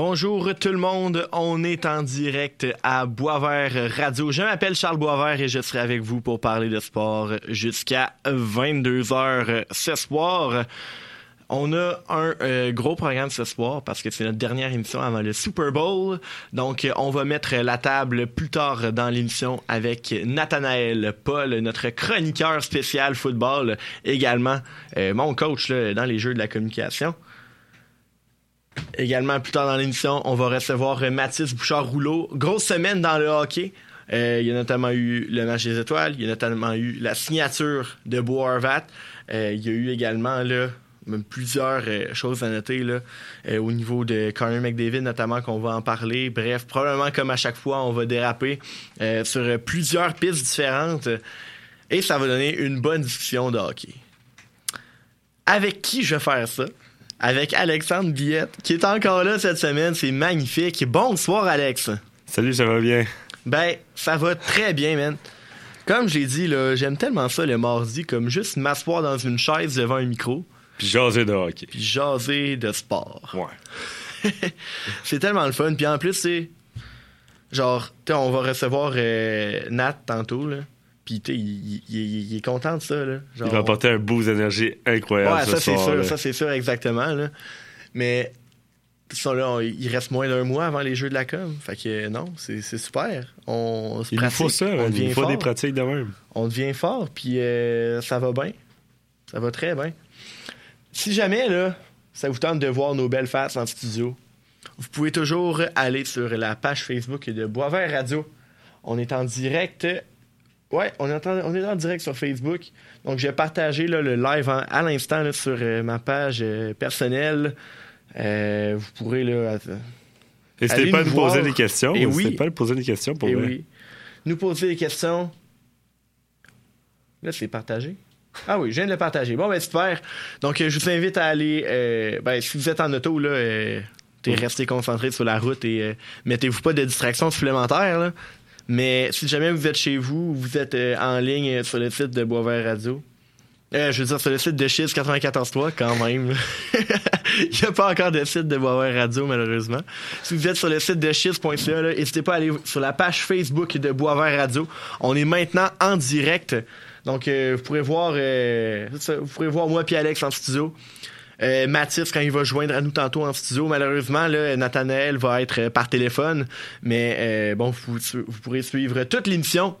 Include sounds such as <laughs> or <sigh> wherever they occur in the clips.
Bonjour tout le monde, on est en direct à Boisvert Radio. Je m'appelle Charles Boisvert et je serai avec vous pour parler de sport jusqu'à 22h ce soir. On a un euh, gros programme ce soir parce que c'est notre dernière émission avant le Super Bowl. Donc, on va mettre la table plus tard dans l'émission avec Nathanaël Paul, notre chroniqueur spécial football, également euh, mon coach dans les jeux de la communication. Également, plus tard dans l'émission, on va recevoir Mathis Bouchard-Rouleau. Grosse semaine dans le hockey. il y a notamment eu le match des étoiles. Il y a notamment eu la signature de Beau Harvat. il y a eu également là, même plusieurs euh, choses à noter là, euh, au niveau de Connor McDavid, notamment qu'on va en parler. Bref, probablement comme à chaque fois, on va déraper euh, sur plusieurs pistes différentes et ça va donner une bonne discussion de hockey. Avec qui je vais faire ça? Avec Alexandre Billette, qui est encore là cette semaine. C'est magnifique. Bonsoir, Alex. Salut, ça va bien? Ben, ça va très bien, man. Comme j'ai dit, là, j'aime tellement ça le mardi, comme juste m'asseoir dans une chaise devant un micro puis jaser de hockey. Puis jaser de sport. Ouais. <laughs> c'est tellement le fun. Puis en plus, c'est. Genre, tu on va recevoir euh, Nat tantôt, là. Puis, tu il, il, est content de ça, là. il va apporter un boost d'énergie incroyable. Ouais, ça, c'est sûr. Ça, c'est sûr, exactement, là. Mais. Ça, là, il reste moins d'un mois avant les Jeux de la com. Fait que non, c'est super. On se il faut ça, on il faut des pratiques de même. On devient fort, puis euh, ça va bien. Ça va très bien. Si jamais, là, ça vous tente de voir nos belles faces en studio, vous pouvez toujours aller sur la page Facebook de Boisvert Radio. On est en direct. Ouais, on est en, on est en direct sur Facebook. Donc, j'ai partagé là, le live à l'instant sur euh, ma page euh, personnelle. Euh, vous pourrez là. N'hésitez pas à nous poser des questions. N'hésitez pas à nous poser des questions pour oui. Nous poser des questions. Là, c'est partagé. Ah oui, je viens de le partager. Bon, ben super. Donc, je vous invite à aller. Ben, si vous êtes en auto, là, euh, restez concentré sur la route et mettez-vous pas de distractions supplémentaires. Mais si jamais vous êtes chez vous, vous êtes en ligne sur le site de Boisvert Radio. je veux dire, sur le site de Chiz 94.3, quand même. <laughs> Il n'y a pas encore de site de Boisvert Radio, malheureusement. Si vous êtes sur le site de Chiz.ca, n'hésitez pas à aller sur la page Facebook de Boisvert Radio. On est maintenant en direct. Donc, euh, vous pourrez voir, euh, vous pourrez voir moi et Alex en studio. Euh, Mathis, quand il va joindre à nous tantôt en studio, malheureusement, là, Nathanaël va être par téléphone. Mais bon, vous, pourrez suivre toute l'émission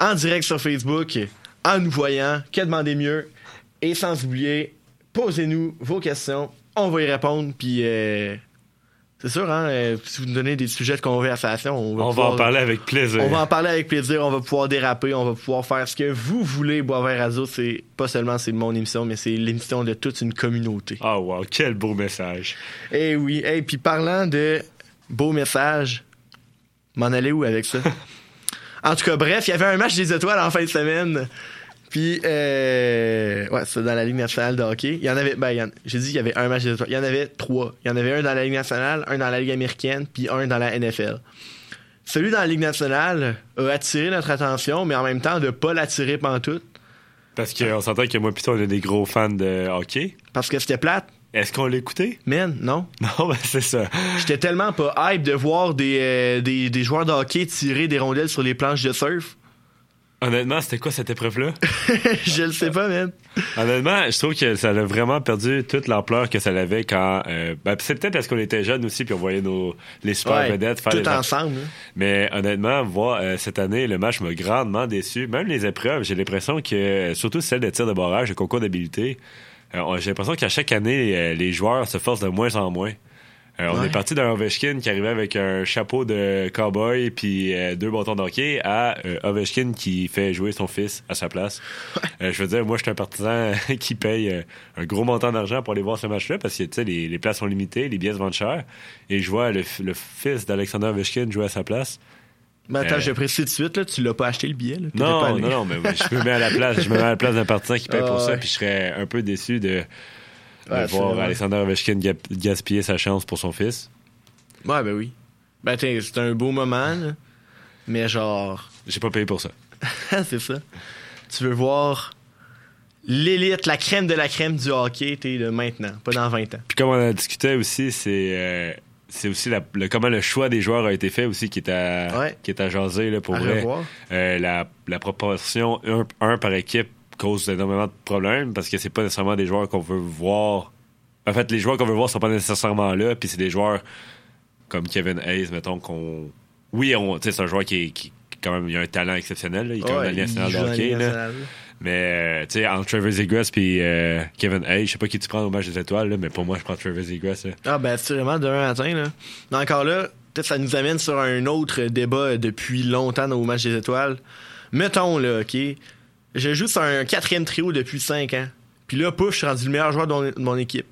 en direct sur Facebook, en nous voyant. Que demander mieux? Et sans oublier, posez-nous vos questions. On va y répondre. Puis c'est sûr, hein? Euh, si vous nous donnez des sujets de conversation, on va, on va en parler avec plaisir. On va en parler avec plaisir. On va pouvoir déraper. On va pouvoir faire ce que vous voulez. Boisvert Radio, c'est pas seulement c'est mon émission, mais c'est l'émission de toute une communauté. Ah, wow. Quel beau message. Eh oui. Et puis parlant de beaux messages, m'en aller où avec ça? <laughs> en tout cas, bref, il y avait un match des étoiles en fin de semaine. Puis, euh, ouais, c'est dans la Ligue nationale de hockey. Il y en avait, ben, j'ai dit qu'il y avait un match des étoiles. Il y en avait trois. Il y en avait un dans la Ligue nationale, un dans la Ligue américaine, puis un dans la NFL. Celui dans la Ligue nationale a attiré notre attention, mais en même temps, de pas l'attirer tout. Parce qu'on s'entend que moi, plutôt, on est des gros fans de hockey. Parce que c'était plate. Est-ce qu'on l'écoutait? Man, non. <laughs> Non, ben c'est ça. J'étais tellement pas hype de voir des, euh, des, des joueurs de hockey tirer des rondelles sur les planches de surf. Honnêtement, c'était quoi cette épreuve-là? <laughs> je le sais pas, même. Honnêtement, je trouve que ça a vraiment perdu toute l'ampleur que ça avait quand. Euh, ben, c'est peut-être parce qu'on était jeunes aussi, puis on voyait nos, les super vedettes faire tout ensemble. Hein. Mais honnêtement, voir euh, cette année, le match m'a grandement déçu. Même les épreuves, j'ai l'impression que, surtout celle de tir de barrage, de concours d'habilité, euh, j'ai l'impression qu'à chaque année, les joueurs se forcent de moins en moins. Euh, on est parti d'un Ovechkin qui arrivait avec un chapeau de cowboy puis euh, deux bâtons d'hockey à euh, Ovechkin qui fait jouer son fils à sa place. je veux dire, moi, je suis un partisan <laughs> qui paye un gros montant d'argent pour aller voir ce match-là parce que tu sais, les, les, places sont limitées, les billets se vendent cher. Et je vois le, fils d'Alexander Ovechkin jouer à sa place. Mais attends, je précise tout de suite, là, tu l'as pas acheté le billet. Là, non, non, non, mais je me mets à la place, je me mets à la place d'un partisan qui paye pour ça, puis je serais un peu déçu de de voir Alexander Ovechkin gaspiller sa chance pour son fils. Ouais, ben oui. Ben, c'est un beau moment, mais genre. J'ai pas payé pour ça. <laughs> c'est ça. Tu veux voir l'élite, la crème de la crème du hockey, t'es de maintenant, pas dans 20 ans. Puis comme on a discuté aussi, c'est. Euh, c'est aussi la- le, comment le choix des joueurs a été fait aussi qui est à, Ouais. qui est à jaser là, pour À vrai. Euh, la, la proportion 1 par équipe cause énormément de problèmes parce que c'est pas nécessairement des joueurs qu'on veut voir. En fait, les joueurs qu'on veut voir sont pas nécessairement là, puis c'est des joueurs comme Kevin Hayes, mettons, qu'on. Oui, on- c'est un joueur qui, est- qui quand même il a un talent exceptionnel. là. Il est quand même Ouais, il de hockey. Là. Mais, euh, tu sais, entre Trevor Zegras et euh, Kevin Hayes, je sais pas qui tu prends au match des étoiles, là, mais pour moi, je prends Trevor Zegras. là. Ah, ben, assurément, de 1 à 5, là. Mais encore là, peut-être ça nous amène sur un autre débat depuis longtemps au match des étoiles. Mettons, là, OK, je joue sur un quatrième trio depuis 5 ans. Puis là, pouf, je suis rendu le meilleur joueur de mon, équipe.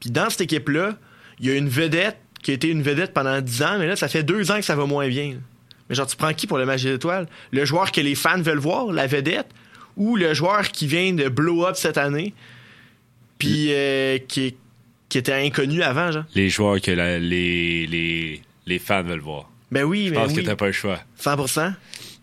Puis dans cette équipe-là, il y a une vedette qui a été une vedette pendant 10 ans, mais là, ça fait 2 ans que ça va moins bien. là. Mais genre, tu prends qui pour le match des étoiles? Le joueur que les fans veulent voir, la vedette, ou le joueur qui vient de blow up cette année, puis euh, qui, qui était inconnu avant, genre? Les joueurs que la- les, les, les fans veulent voir. Ben oui, Je mais pense oui. que t'as pas le choix. 100%.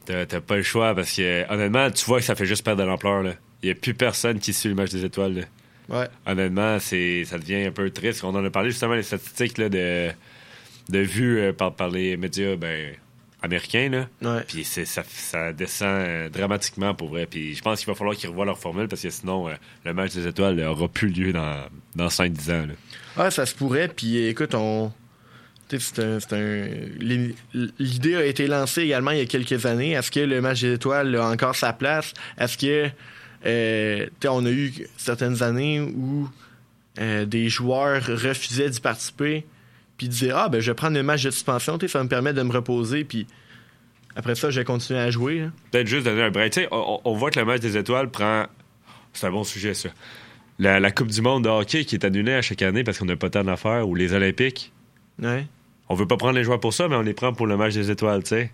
T'as pas le choix parce que, honnêtement, tu vois que ça fait juste perdre de l'ampleur. là. Il y a plus personne qui suit le match des étoiles. là. Ouais. Honnêtement, c'est ça devient un peu triste. On en a parlé justement les statistiques là, de, de vues euh, par, par les médias ben, américains. Là. Ouais. Puis ça, ça descend euh, dramatiquement pour vrai. Puis je pense qu'il va falloir qu'ils revoient leur formule parce que sinon, euh, le match des étoiles euh, aura plus lieu dans, dans 5-10 ans. là. Ah, ça se pourrait. Puis écoute, on. L'idée- a été lancée également il y a quelques années. Est-ce que le match des étoiles a encore sa place? Est-ce que. euh, on a eu certaines années où euh, des joueurs refusaient d'y participer, puis disaient Ah, ben, je vais prendre le match de suspension, ça me permet de me reposer, puis après ça, je vais continuer à jouer. hein. Peut-être juste donner un break. On, on voit que le match des étoiles prend. C'est un bon sujet, ça. La, la Coupe du Monde de hockey qui est annulée à chaque année parce qu'on n'a pas tant d'affaires, ou les Olympiques. Ouais. On veut pas prendre les joueurs pour ça, mais on les prend pour le match des étoiles, tu sais.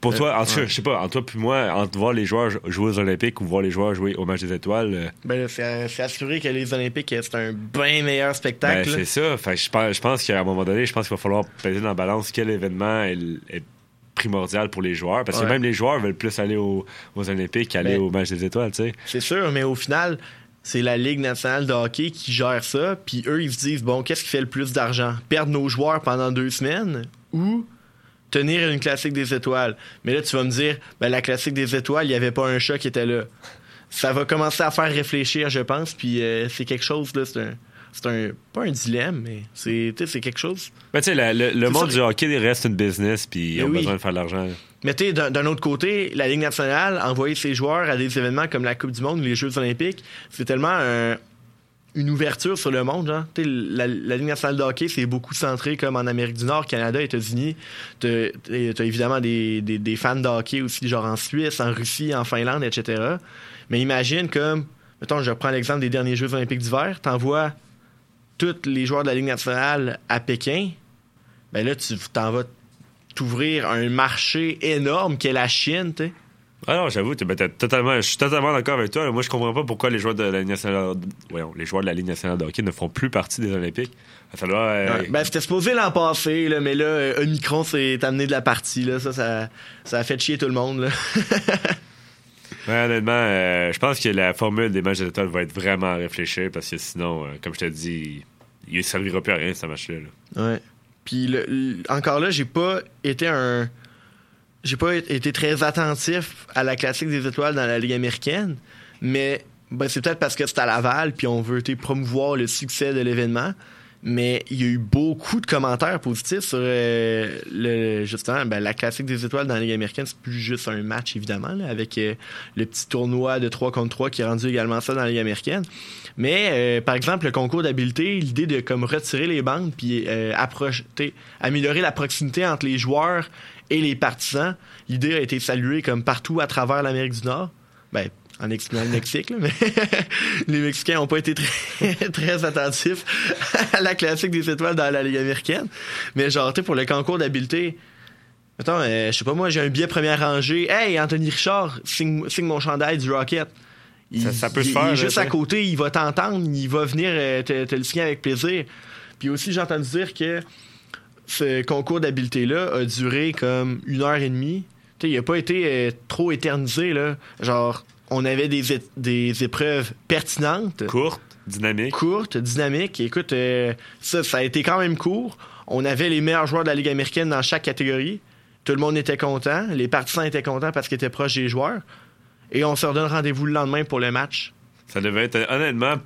Pour Euh, toi, en tout cas, ouais. je sais pas, entre toi puis moi, entre voir les joueurs jouer aux Olympiques ou voir les joueurs jouer au match des étoiles, euh, Ben, c'est c'est assuré que les Olympiques, c'est un bien meilleur ben, spectacle. là. c'est ça. Fait je pense, qu'à un moment donné, je pense qu'il va falloir peser dans la balance quel événement est, est primordial pour les joueurs. Parce que même les joueurs veulent plus aller aux, aux Olympiques qu'aller Ben, au match des étoiles, tu sais. C'est sûr, mais au final, c'est la Ligue nationale de hockey qui gère ça. Puis eux, ils se disent bon, qu'est-ce qui fait le plus d'argent? Perdre nos joueurs pendant deux semaines ou tenir une classique des étoiles? Mais là, tu vas me dire ben, la classique des étoiles, il n'y avait pas un chat qui était là. Ça va commencer à faire réfléchir, je pense. Puis euh, c'est quelque chose, là, c'est un. C'est un. Pas un dilemme, mais c'est tu sais, c'est quelque chose. Ben, tu sais, le, monde du hockey reste une business, puis ils Ben ont oui. besoin de faire de l'argent. Mais tu d'un autre côté, la Ligue nationale, envoyer ses joueurs à des événements comme la Coupe du Monde ou les Jeux olympiques, c'est tellement un- une ouverture sur le monde. Tu sais, La, la Ligue nationale de hockey, c'est beaucoup centré comme en Amérique du Nord, Canada, États-Unis. T'as t'as évidemment des fans de hockey aussi, genre en Suisse, en Russie, en Finlande, etc. Mais imagine comme, mettons, je prends l'exemple des derniers Jeux olympiques d'hiver, t'envoies tous les joueurs de la Ligue nationale à Pékin, ben là, tu t'en vas t'ouvrir un marché énorme qu'est la Chine, tu sais. Ah non, j'avoue, ben, totalement, je suis totalement d'accord avec toi. Moi, je comprends pas pourquoi les joueurs de la Ligue nationale, voyons, les joueurs de la Ligue nationale de hockey ne font plus partie des Olympiques. Ça doit, euh, Ouais. Ben, c'était supposé l'an passé, là, mais là, euh, Omicron s'est amené de la partie. Là. Ça, ça, ça a fait chier tout le monde. Là. <laughs> ouais, honnêtement, euh, je pense que la formule des matchs des étoiles va être vraiment à réfléchir parce que sinon, euh, comme je te dis, il ne servira plus à rien ce match-là. là. Ouais. Puis encore là, j'ai pas été un. J'ai pas été très attentif à la classique des étoiles dans la Ligue américaine, mais ben, c'est peut-être parce que c'est à Laval, puis on veut promouvoir le succès de l'événement. Mais il y a eu beaucoup de commentaires positifs sur euh, le, justement ben, la classique des étoiles dans la Ligue américaine. C'est plus juste un match, évidemment, là, avec euh, le petit tournoi de 3 contre 3 qui a rendu également ça dans la Ligue américaine. Mais euh, par exemple, le concours d'habileté, l'idée de comme retirer les bandes puis euh, approcher, améliorer la proximité entre les joueurs et les partisans, l'idée a été saluée comme partout à travers l'Amérique du Nord. Ben, en excluant le Mexique, là, mais <laughs> les Mexicains n'ont pas été très, <laughs> très attentifs à la classique des étoiles dans la Ligue américaine. Mais genre, tu sais, pour le concours d'habileté, Attends, je sais pas moi, j'ai un billet première rangée. Hey, Anthony Richard, signe, signe mon chandail du Rocket. Il, Ça- ça peut il- se faire, Il est juste à côté, il va t'entendre, il va venir euh, te, te le signer avec plaisir. Puis aussi, j'ai entendu dire que ce concours d'habileté-là a duré comme une heure et demie. Tu sais, il a pas été euh, trop éternisé, là. Genre, on avait des, des épreuves pertinentes. Courte, Dynamique. courte, dynamique. Écoute, euh, ça, ça a été quand même court. On avait les meilleurs joueurs de la Ligue américaine dans chaque catégorie. Tout le monde était content. Les partisans étaient contents parce qu'ils étaient proches des joueurs. Et on se redonne rendez-vous le lendemain pour le match. Ça devait être, honnêtement,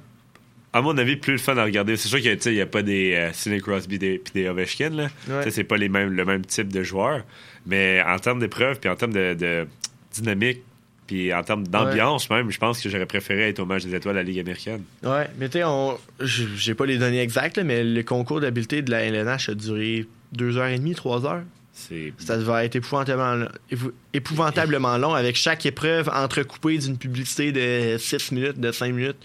à mon avis, plus le fun à regarder. C'est sûr qu'il n'y a, pas des euh, Sidney Crosby et des Ovechkin. Là. Ouais. C'est pas les mêmes, le même type de joueurs. Mais en termes d'épreuve, puis en termes de, de dynamique, puis en termes d'ambiance même, je pense que j'aurais préféré être au match des étoiles de la Ligue américaine. Ouais, mais tu sais, on... j'ai pas les données exactes, là, mais le concours d'habileté de la LNH a duré deux heures et demie, trois heures. Ça devait être épouvantablement, épou- épouvantablement long avec chaque épreuve entrecoupée d'une publicité de 6 minutes, de 5 minutes.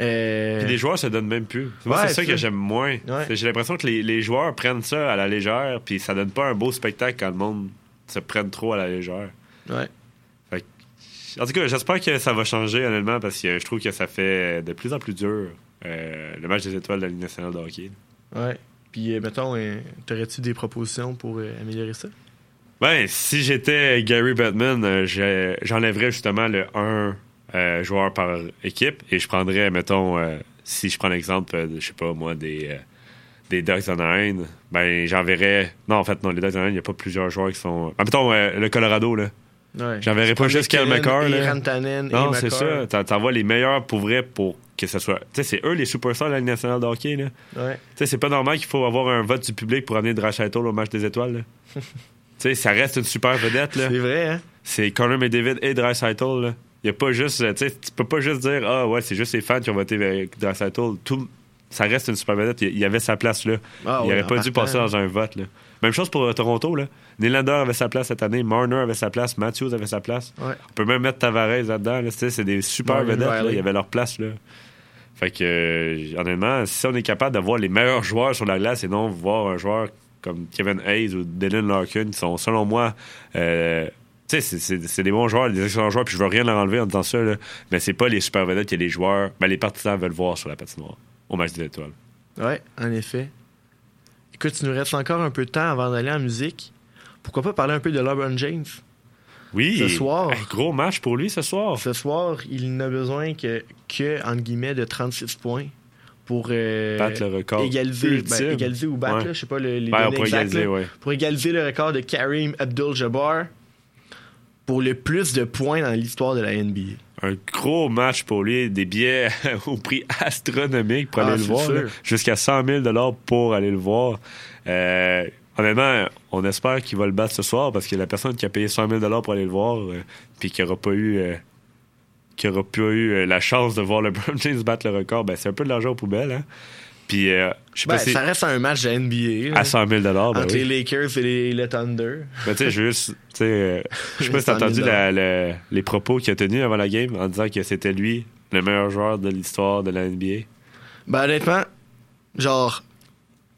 Euh, Puis les joueurs se donnent même plus. Moi, Ouais, c'est ça que j'aime moins. Ouais. J'ai l'impression que les, les joueurs prennent ça à la légère, puis ça donne pas un beau spectacle quand le monde se prenne trop à la légère. Ouais. En tout cas, j'espère que ça va changer, honnêtement, parce que je trouve que ça fait de plus en plus dur euh, le match des étoiles de la Ligue nationale de hockey. Ouais. Puis, euh, mettons, euh, t'aurais-tu des propositions pour améliorer ça? Ben, si j'étais Gary j'ai- j'enlèverais justement le 1 euh, joueur par équipe et je prendrais, mettons, euh, si je prends l'exemple, euh, je sais pas moi, des, des Ducks Anaheim, ben j'enverrais. Non, en fait, non, les Ducks Anaheim, il n'y a pas plusieurs joueurs qui sont. Ah, mettons, euh, le Colorado, là. Ouais. J'enverrais pas juste Kel McCarr, Et là. Rantanen et Non, c'est ça. T'en- T'envoies les meilleurs pour vrai pour que ce soit. Tu sais, c'est eux les superstars de la Ligue nationale de hockey, là. Ouais. Tu sais, c'est pas normal qu'il faut avoir un vote du public pour amener Drachaitel au match des étoiles, <laughs> tu sais, ça reste une super vedette, là. C'est vrai, hein? c'est Connor McDavid et Draisaitl. là. Il y a pas juste, tu peux pas juste dire ah ouais c'est juste les fans qui ont voté Draisaitl. Tout, ça reste une super vedette. Il il avait sa place là. Ah, il ouais, aurait pas dû partant. passer dans un vote là. Même chose pour euh, Toronto là. Nylander avait sa place cette année, Marner avait sa place, Matthews avait sa place. Ouais. On peut même mettre Tavares là-dedans. Là. C'est des super vedettes. là. Riley. Il y avait leur place là. Fait que euh, honnêtement, si on est capable d'avoir les meilleurs joueurs sur la glace et non voir un joueur comme Kevin Hayes ou Dylan Larkin qui sont selon moi euh, tu sais, c'est- des bons joueurs, des excellents joueurs, puis je veux rien leur enlever en disant ça, là, mais c'est pas les super vedettes que les joueurs, ben, les partisans veulent voir sur la patinoire au match des étoiles. Ouais, en effet. Écoute, il nous reste encore un peu de temps avant d'aller en musique. Pourquoi pas parler un peu de LeBron James? Oui. Ce soir. Hey, gros match pour lui ce soir. Ce soir, il n'a besoin que, que entre guillemets, de 36 points pour euh, Battre le record. égaliser, ben, égaliser ou battre, Ouais. là, je sais pas le- les Ben, on données exactes, égaliser, là. ouais. pour égaliser le record de Kareem Abdul-Jabbar pour le plus de points dans l'histoire de la NBA. Un gros match pour lui, des billets <laughs> au prix astronomique pour Ah, aller le voir, jusqu'à 100 000 pour aller le voir. Euh, honnêtement, on espère qu'il va le battre ce soir parce que la personne qui a payé 100 000 pour aller le voir, euh, puis qui n'aura pas eu, euh, qui aura pas eu euh, la chance de voir LeBron <laughs> James battre le record, ben, c'est un peu de l'argent aux poubelles. Hein? Puis, euh, je sais Ben, pas si ça reste un match de NBA. à 100 000 ben entre oui. les Lakers et les, les Thunder. Mais tu sais, juste, tu sais, euh, <laughs> je sais pas si t'as 100 000 entendu la- la- les propos qu'il a tenus avant la game en disant que c'était lui le meilleur joueur de l'histoire de la NBA. Ben, honnêtement, genre,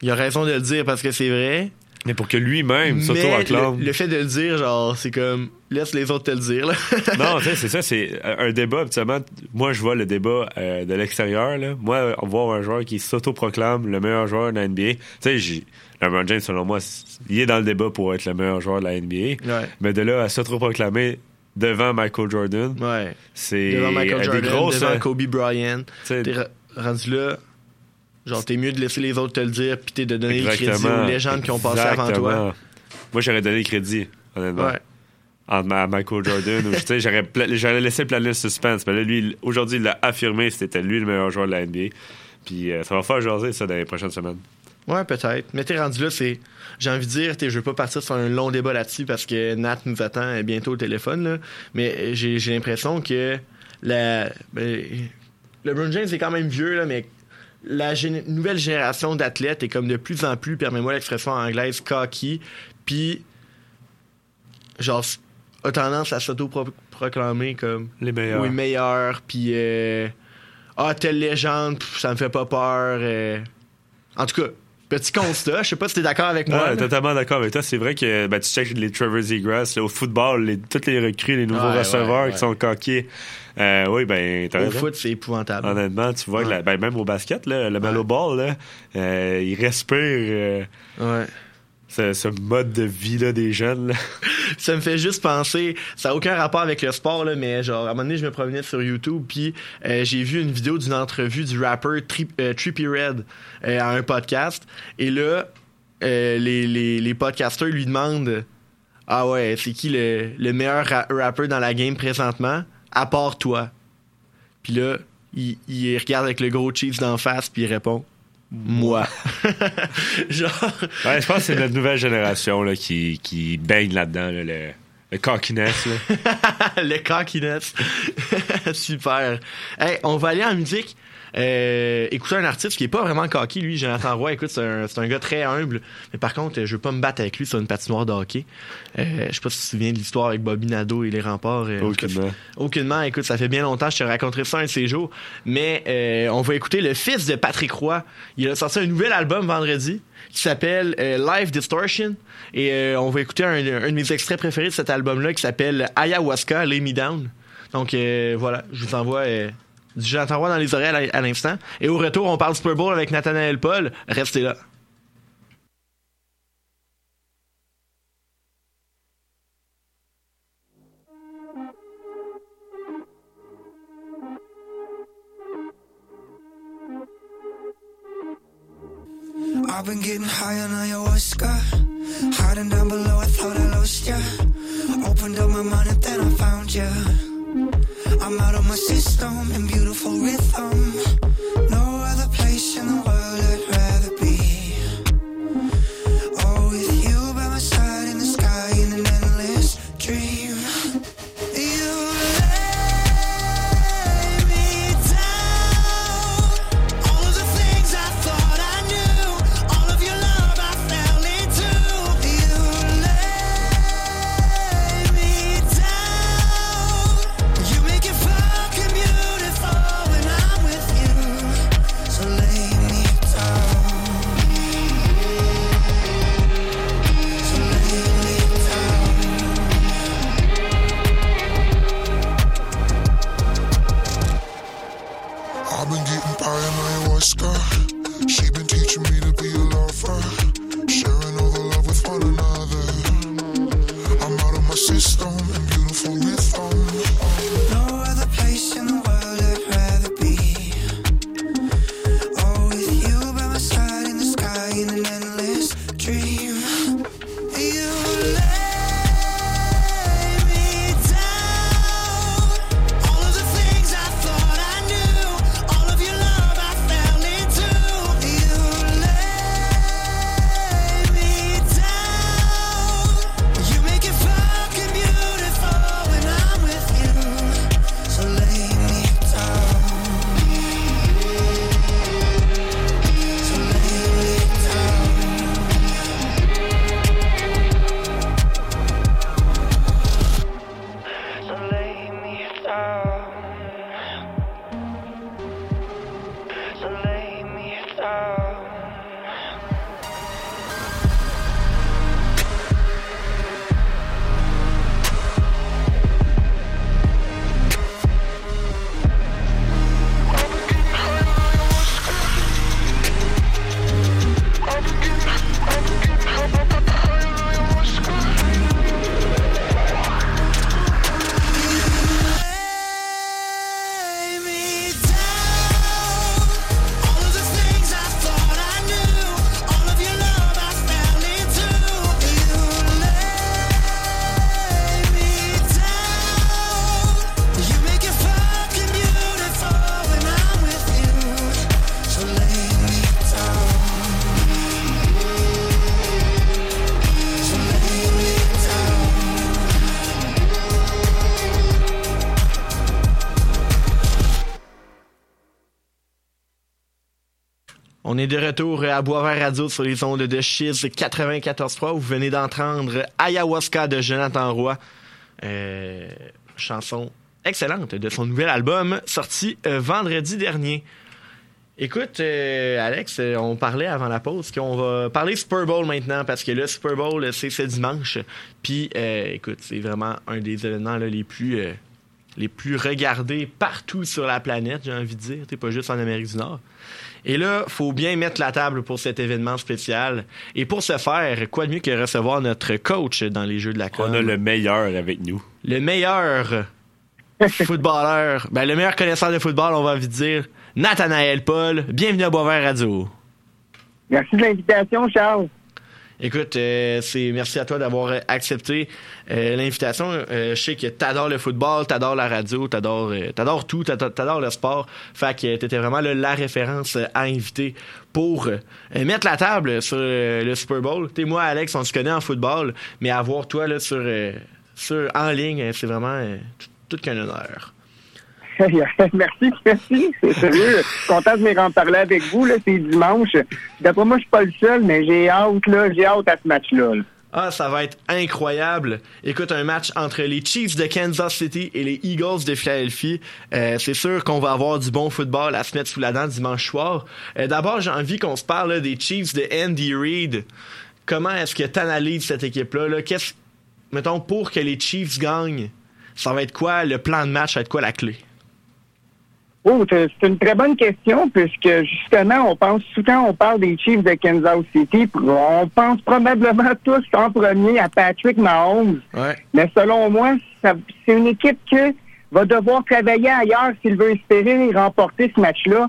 il a raison de le dire parce que c'est vrai. Mais pour que lui-même s'auto-acclame. le, le fait de le dire, genre, c'est comme, laisse les autres te le dire, là. <laughs> Non, tu sais, c'est ça, c'est un débat, habituellement. Moi, je vois le débat euh, de l'extérieur. Moi, on voit un joueur qui s'auto-proclame le meilleur joueur de la NBA. Tu sais, LeBron James, selon moi, il est dans le débat pour être le meilleur joueur de la NBA. ouais. Mais de là à s'auto-proclamer devant Michael Jordan, Ouais. c'est Devant Michael Jordan, des grosses. devant euh, Kobe Bryant. tu sais, T'es rendu là. Genre, t'es mieux de laisser les autres te le dire, puis t'es de donner le crédit aux légendes qui ont passé avant toi. Moi, j'aurais donné le crédit, honnêtement. Ouais. Ma- Michael Jordan, ou, j'aurais, pla- j'aurais laissé planer le suspense. Mais là, lui, aujourd'hui, il l'a affirmé, c'était lui le meilleur joueur de la NBA. Puis euh, ça va faire jaser ça dans les prochaines semaines. Ouais, peut-être. Mais t'es rendu là, c'est. J'ai envie de dire, t'es, je veux pas partir sur un long débat là-dessus parce que Nat nous attend bientôt au téléphone, là. Mais j'ai, j'ai l'impression que la. Ben, LeBron James est quand même vieux, là, mais la nouvelle génération d'athlètes est comme de plus en plus, permets-moi l'expression anglaise, cocky. Puis, genre, a tendance à s'auto-proclamer comme. Les meilleurs. Oui, meilleur. Puis, euh, ah, telle légende, pff, ça me fait pas peur. euh. En tout cas, petit constat. Je sais pas si t'es d'accord avec moi. Ouais, totalement d'accord avec toi. C'est vrai que ben, tu checkes les Trevor Zegras, au football, les, toutes les recrues, les nouveaux receveurs ouais, ouais. qui sont coqués. Euh, oui, ben, Au raison. foot, c'est épouvantable. Honnêtement, tu vois que la- ben, même au basket, là, le. Melo Ball, là, euh, il respire. euh, Ouais. Ce, mode de vie là, des jeunes. <laughs> Ça me fait juste penser, ça n'a aucun rapport avec le sport, là, mais genre, à un moment donné, je me promenais sur YouTube, puis euh, j'ai vu une vidéo d'une entrevue du rapper euh, Trippy Red euh, à un podcast. Et là, les, les, les, podcasters lui demandent Ah ouais, c'est qui le, le meilleur rapper dans la game présentement, à part toi Puis là, il, il regarde avec le gros cheese d'en face, puis il répond moi. <laughs> Genre. Ouais, je pense que c'est notre nouvelle génération là, qui, qui baigne là-dedans, le, le cockiness. <laughs> le cockiness. <laughs> Super. Hey, on va aller en musique. Euh, écouter un artiste qui est pas vraiment cocky, lui, Jonathan Roy. Écoute, c'est un, un, gars très humble. Mais par contre, je veux pas me battre avec lui sur une patinoire de hockey. Euh, je sais pas si tu te souviens de l'histoire avec Bobby Nadeau et les remparts. Euh, aucunement. Aucunement. Écoute, ça fait bien longtemps, je te raconterai ça un de ces jours. Mais euh, on va écouter le fils de Patrick Roy. Il a sorti un nouvel album vendredi qui s'appelle Live Distortion. Et on va écouter un, un, de mes extraits préférés de cet album-là qui s'appelle Ayahuasca, Lay Me Down. Donc voilà, je vous envoie du Jonathan Roy dans les oreilles à l'instant. Et au retour, on parle Super Bowl avec Nathanael Paul. Restez là. I've been getting high on ayahuasca. Hiding down below, I thought I lost ya. Opened up my mind and then I found ya. I'm out of my system in beautiful rhythm. getting high on ayahuasca. She been teaching me to be a lover, sharing all the love with one another. Est de retour à Boisvert Radio sur les ondes de Chiz 94.3. Vous venez d'entendre Ayahuasca de Jonathan Roy. Euh, chanson excellente de son nouvel album sorti euh, vendredi dernier. Écoute, euh, Alex, on parlait avant la pause qu'on va parler Super Bowl maintenant parce que le Super Bowl, c'est ce dimanche. Puis, écoute, c'est vraiment un des événements les plus les plus regardés partout sur la planète, j'ai envie de dire. T'es pas juste en Amérique du Nord. Et là, faut bien mettre la table pour cet événement spécial. Et pour ce faire, quoi de mieux que recevoir notre coach dans les Jeux de la com? On a le meilleur avec nous. Le meilleur <laughs> footballeur, ben, le meilleur connaisseur de football, on va envie de dire, Nathanaël Paul. Bienvenue à Boisvert Radio. Merci de l'invitation, Charles. Écoute, euh, c'est merci à toi d'avoir accepté euh, l'invitation. Euh, je sais que t'adores le football, t'adores la radio, t'adores t'adores tout, t'adores le sport. Fait que t'étais vraiment la référence à inviter pour mettre la table sur le Super Bowl. T'es moi, Alex, on se connaît en football, mais avoir toi là sur sur en ligne, c'est vraiment tout, tout qu'un honneur. <laughs> merci, merci. C'est sérieux. Content de me parler avec vous. Là, c'est dimanche. D'après moi, je suis pas le seul, mais j'ai hâte, là. J'ai hâte à ce match-là. Ah, ça va être incroyable. Écoute, un match entre les Chiefs de Kansas City et les Eagles de Philadelphie. Euh, c'est sûr qu'on va avoir du bon football à se mettre sous la dent dimanche soir. Euh, d'abord, j'ai envie qu'on se parle des Chiefs de Andy Reid. Comment est-ce que tu analyses cette équipe-là? -là, Qu'est-ce, mettons, pour que les Chiefs gagnent, ça va être quoi le plan de match? Ça va être quoi la clé? Oh, c'est une très bonne question, puisque justement, on pense souvent, on parle des Chiefs de Kansas City, on pense probablement <laughs> tous en premier à Patrick Mahomes. Mais selon moi, c'est une équipe qui va devoir travailler ailleurs s'il veut espérer remporter ce match-là.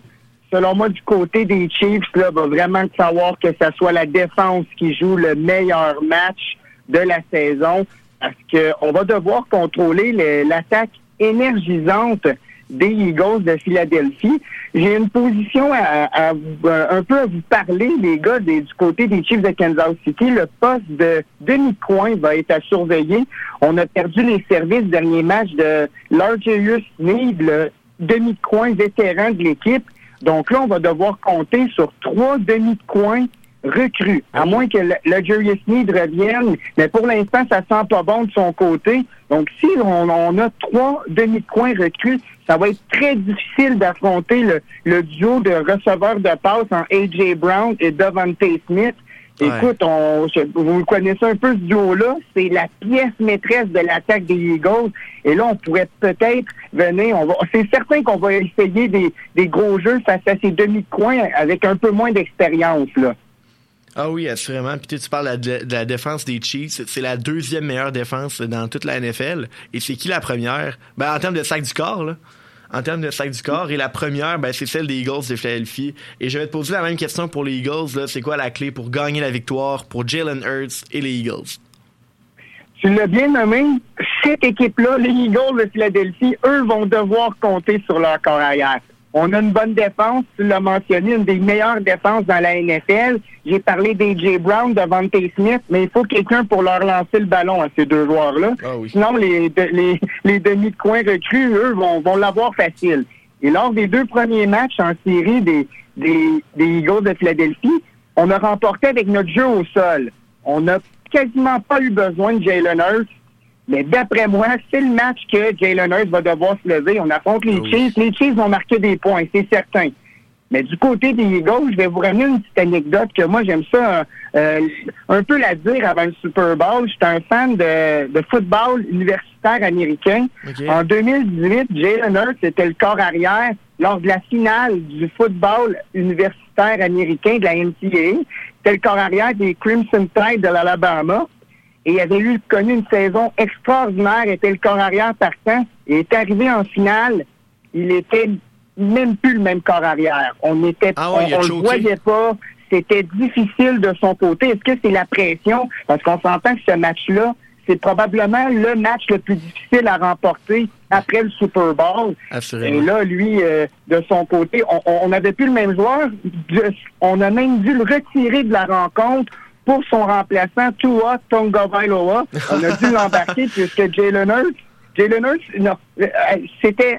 Selon moi, du côté des Chiefs, là, va vraiment savoir que ce soit la défense qui joue le meilleur match de la saison, parce qu'on va devoir contrôler l'attaque énergisante des Eagles de Philadelphie. J'ai une position à, un peu à vous parler, les gars, du côté des Chiefs de Kansas City. Le poste de demi-coin va être à surveiller. On a perdu les services dernier match de Largerius Need, le demi-coin vétéran de l'équipe. Donc là, on va devoir compter sur trois demi-coins recrues, à moins que le, Julius Need revienne. Mais pour l'instant, ça sent pas bon de son côté. Donc, si on, a trois demi-coins recrues, ça va être très difficile d'affronter le, duo de receveurs de passe en A.J. Brown et Devante Smith. Écoute, on, vous connaissez un peu ce duo-là, c'est la pièce maîtresse de l'attaque des Eagles. Et là, on pourrait peut-être venir, on va, c'est certain qu'on va essayer des, des gros jeux face à ces demi-coins avec un peu moins d'expérience, là. Ah oui, assurément. Puis tu parles de la défense des Chiefs. C'est la deuxième meilleure défense dans toute la NFL. Et c'est qui la première? Ben, en termes de sac du corps, là. En termes de sac du corps. Et la première, ben, c'est celle des Eagles de Philadelphie. Et je vais te poser la même question pour les Eagles. C'est quoi la clé pour gagner la victoire pour Jalen Hurts et les Eagles? Tu l'as bien nommé. Cette équipe-là, les Eagles de Philadelphie, eux vont devoir compter sur leur corps arrière. On a une bonne défense, tu l'as mentionné, une des meilleures défenses dans la NFL. J'ai parlé d'AJ Brown, de Vante Smith, mais il faut quelqu'un pour leur lancer le ballon à ces deux joueurs-là. Ah Sinon, les, les, <laughs> les demi de coin recrues, eux, vont, vont l'avoir facile. Et lors des deux premiers matchs en série des, des, des Eagles de Philadelphie, on a remporté avec notre jeu au sol. On n'a quasiment pas eu besoin de Jalen Hurts mais d'après moi, c'est le match que Jalen Hurts va devoir se lever. On affronte les ah Chiefs. Les Chiefs vont marquer des points, c'est certain. Mais du côté des Eagles, je vais vous ramener une petite anecdote que moi, j'aime ça euh, un peu la dire avant le Super Bowl. J'étais un fan de, de, football universitaire américain. En 2018, Jalen Hurts était le corps arrière lors de la finale du football universitaire américain de la NCAA. C'était le corps arrière des Crimson Tide de l'Alabama et il avait eu connu une saison extraordinaire, était le corps arrière partant, et est arrivé en finale, il était même plus le même corps arrière. On était, ah on, le voyait pas. C'était difficile de son côté. Est-ce que c'est la pression? Parce qu'on s'entend que ce match-là, c'est probablement le match le plus difficile à remporter après le Super Bowl. Et là, lui, euh, de son côté, on n'avait plus le même joueur. on a même dû le retirer de la rencontre pour son remplaçant, Tua Tonga-Vailoa. On a dû <laughs> l'embarquer puisque Jalen Hurts, Jalen Hurts, euh, c'était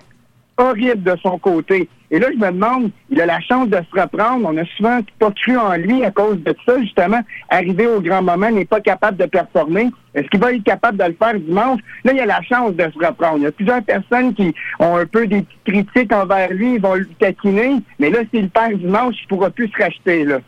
horrible de son côté. Et là, je me demande, il a la chance de se reprendre. On a souvent pas cru en lui à cause de ça, justement. Arrivé au grand moment, n'est pas capable de performer. Est-ce qu'il va être capable de le faire dimanche? Là, il a la chance de se reprendre. Il y a plusieurs personnes qui ont un peu des critiques envers lui, ils vont le taquiner. Mais là, s'il perd dimanche, il pourra plus se racheter, là.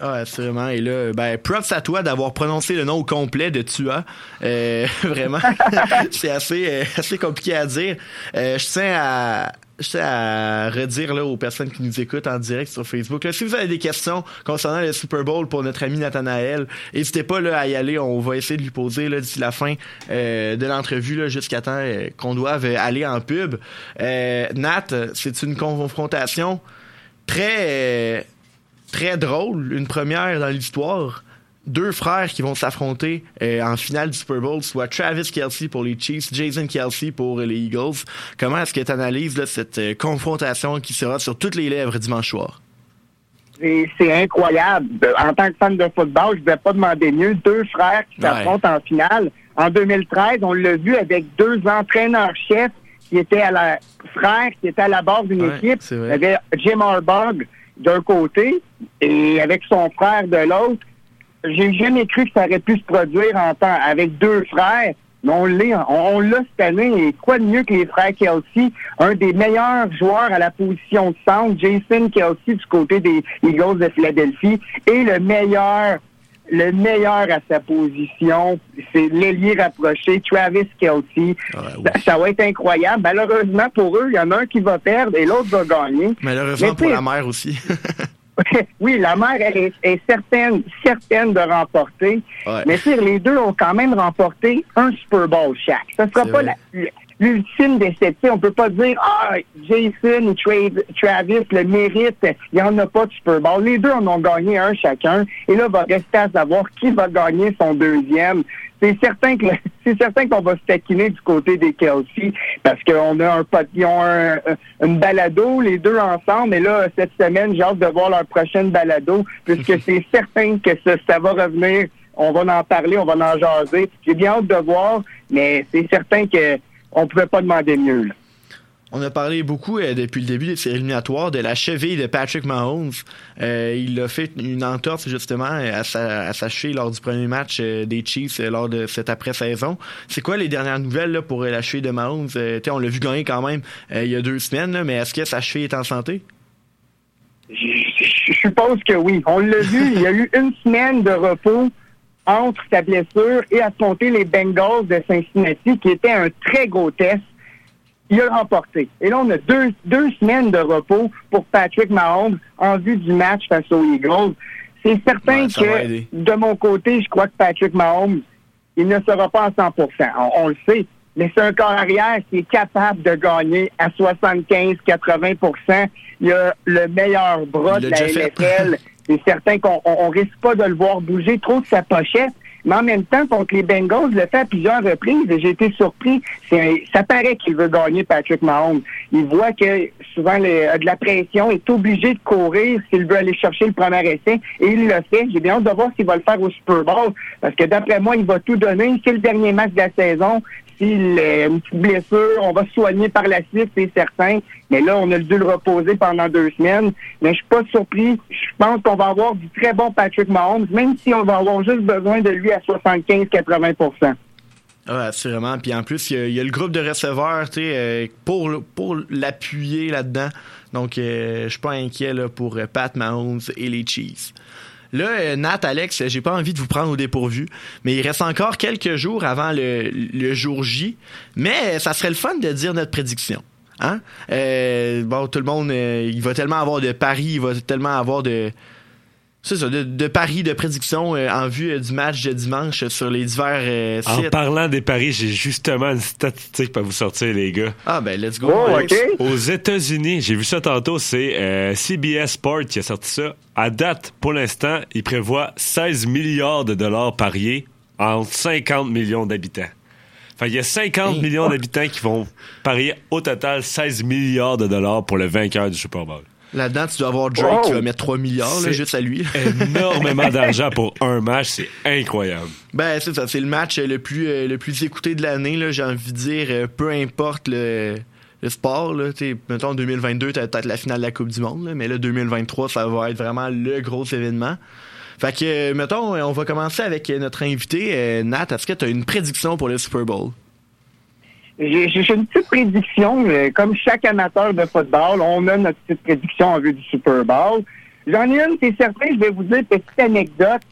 Ah, absolument. Et là, ben, props à toi d'avoir prononcé le nom au complet de Tua. Euh, <laughs> vraiment, <laughs> c'est assez, euh, assez compliqué à dire. Euh, je tiens à à redire là, aux personnes qui nous écoutent en direct sur Facebook. si vous avez des questions concernant le Super Bowl pour notre ami Nathanaël, n'hésitez pas là, à y aller. On va essayer de lui poser d'ici la fin euh, de l'entrevue jusqu'à temps euh, qu'on doive aller en pub. Euh, Nat, c'est une confrontation très très drôle, une première dans l'histoire deux frères qui vont s'affronter euh, en finale du Super Bowl, soit Travis Kelsey pour les Chiefs, Jason Kelsey pour les Eagles. Comment est-ce que tu analyses cette euh, confrontation qui sera sur toutes les lèvres dimanche soir? C'est incroyable. En tant que fan de football, je ne vais pas demander mieux. Deux frères qui s'affrontent en finale. En 2013, on l'a vu avec deux entraîneurs-chefs qui étaient à la frères qui étaient à la base d'une équipe. Il y avait Jim Harbaugh d'un côté et avec son frère de l'autre j'ai jamais cru que ça aurait pu se produire en temps avec deux frères. Mais on l'a, on, l'a cette année. Et quoi de mieux que les frères Kelsey, un des meilleurs joueurs à la position de centre, Jason Kelsey du côté des Eagles de Philadelphie, et le meilleur, le meilleur à sa position, c'est l'ailier rapproché, Travis Kelsey. Ah, ça, va être incroyable. Malheureusement pour eux, il y en a un qui va perdre et l'autre va gagner. Malheureusement pour la mère aussi. <laughs> oui, la mère, elle est, certaine, certaine de remporter. Mais les deux ont quand même remporté un Super Bowl chaque. Ce ne sera pas l'ultime déception. On peut pas dire, ah, Jason Travis le mérite. Il n'y en a pas de Super Bowl. Les deux en ont gagné un chacun. Et là, va rester à savoir qui va gagner son deuxième c'est certain que <laughs> c'est certain qu'on va se taquiner du côté des Kelsey parce qu'on a un ils ont un, une balado les deux ensemble et là cette semaine j'ai hâte de voir leur prochaine balado puisque <laughs> c'est certain que ça, va revenir on va en parler on va en jaser j'ai bien hâte de voir mais c'est certain que on pouvait pas demander mieux on a parlé beaucoup euh, depuis le début des séries éliminatoires de la cheville de Patrick Mahomes. Euh, il a fait une entorse justement à sa, cheville lors du premier match euh, des Chiefs lors de cette après-saison. C'est quoi les dernières nouvelles pour la cheville de Mahomes? on l'a vu gagner quand même il y a deux semaines, mais est-ce que sa cheville est en santé? Je suppose que oui. On l'a vu, il y a eu une semaine de repos entre sa blessure et à compter les Bengals de Cincinnati, qui était un très gros test il a remporté. Et là, on a deux, deux semaines de repos pour Patrick Mahomes en vue du match face aux Eagles. C'est certain que, de mon côté, je crois que Patrick Mahomes, il ne sera pas à 100% on, le sait. Mais c'est un corps arrière qui est capable de gagner à 75-80% Il a le meilleur bras de la NFL. <laughs> C'est certain qu'on on, risque pas de le voir bouger trop de sa pochette. Mais en même temps, contre les Bengals, le fait à plusieurs reprises j'ai été surpris. Ça paraît qu'il veut gagner Patrick Mahomes. Il voit que souvent les, a de la pression, est obligé de courir s'il veut aller chercher le premier essai et il le fait. J'ai bien hâte de voir s'il va le faire au Super Bowl parce que d'après moi, il va tout donner. C'est le dernier match de la saison s'il a une petite blessure, on va se soigner par la suite, c'est certain. Mais là, on a dû le reposer pendant deux semaines. Mais je suis pas surpris. Je pense qu'on va avoir du très bon Patrick Mahomes, même si on va avoir juste besoin de lui à 75-80% oui, assurément. Puis en plus, il y, a, le groupe de receveurs euh, pour, pour l'appuyer là-dedans. Donc, euh, je suis pas inquiet là, pour euh, Pat Mahomes et les Chiefs. Là, euh, Nat, Alex, j'ai pas envie de vous prendre au dépourvu, mais il reste encore quelques jours avant le, jour J. Mais ça serait le fun de dire notre prédiction. Hein? Euh, bon, tout le monde, euh, il va tellement avoir de paris, il va tellement avoir de, c'est ça, de, paris, de prédictions euh, en vue euh, du match de dimanche sur les divers euh, sites. En parlant des paris, j'ai justement une statistique pour vous sortir, les gars. Ah, ben, let's go. Oh, Aux États-Unis, j'ai vu ça tantôt, c'est CBS Sport qui a sorti ça. À date, pour l'instant, il prévoit 16 milliards de dollars pariés en 50 millions d'habitants. Enfin, il y a 50 millions d'habitants qui vont parier au total 16 milliards de dollars pour le vainqueur du Super Bowl. Là-dedans, tu dois avoir Drake qui va mettre 3 milliards juste à lui. <laughs> énormément d'argent pour un match, c'est incroyable. Ben, c'est ça, c'est le match le plus, euh, le plus écouté de l'année, j'ai envie de dire, euh, peu importe le, sport. Là, mettons, en 2022, t'as peut-être la finale de la Coupe du Monde, mais là, 2023, ça va être vraiment le gros événement. Fait que, euh, mettons, on va commencer avec notre invité. Nat, est-ce que tu as une prédiction pour le Super Bowl? J'ai une petite prédiction. Comme chaque amateur de football, on a notre petite prédiction en vue du Super Bowl. J'en ai une, c'est certain, je vais vous dire une petite anecdote.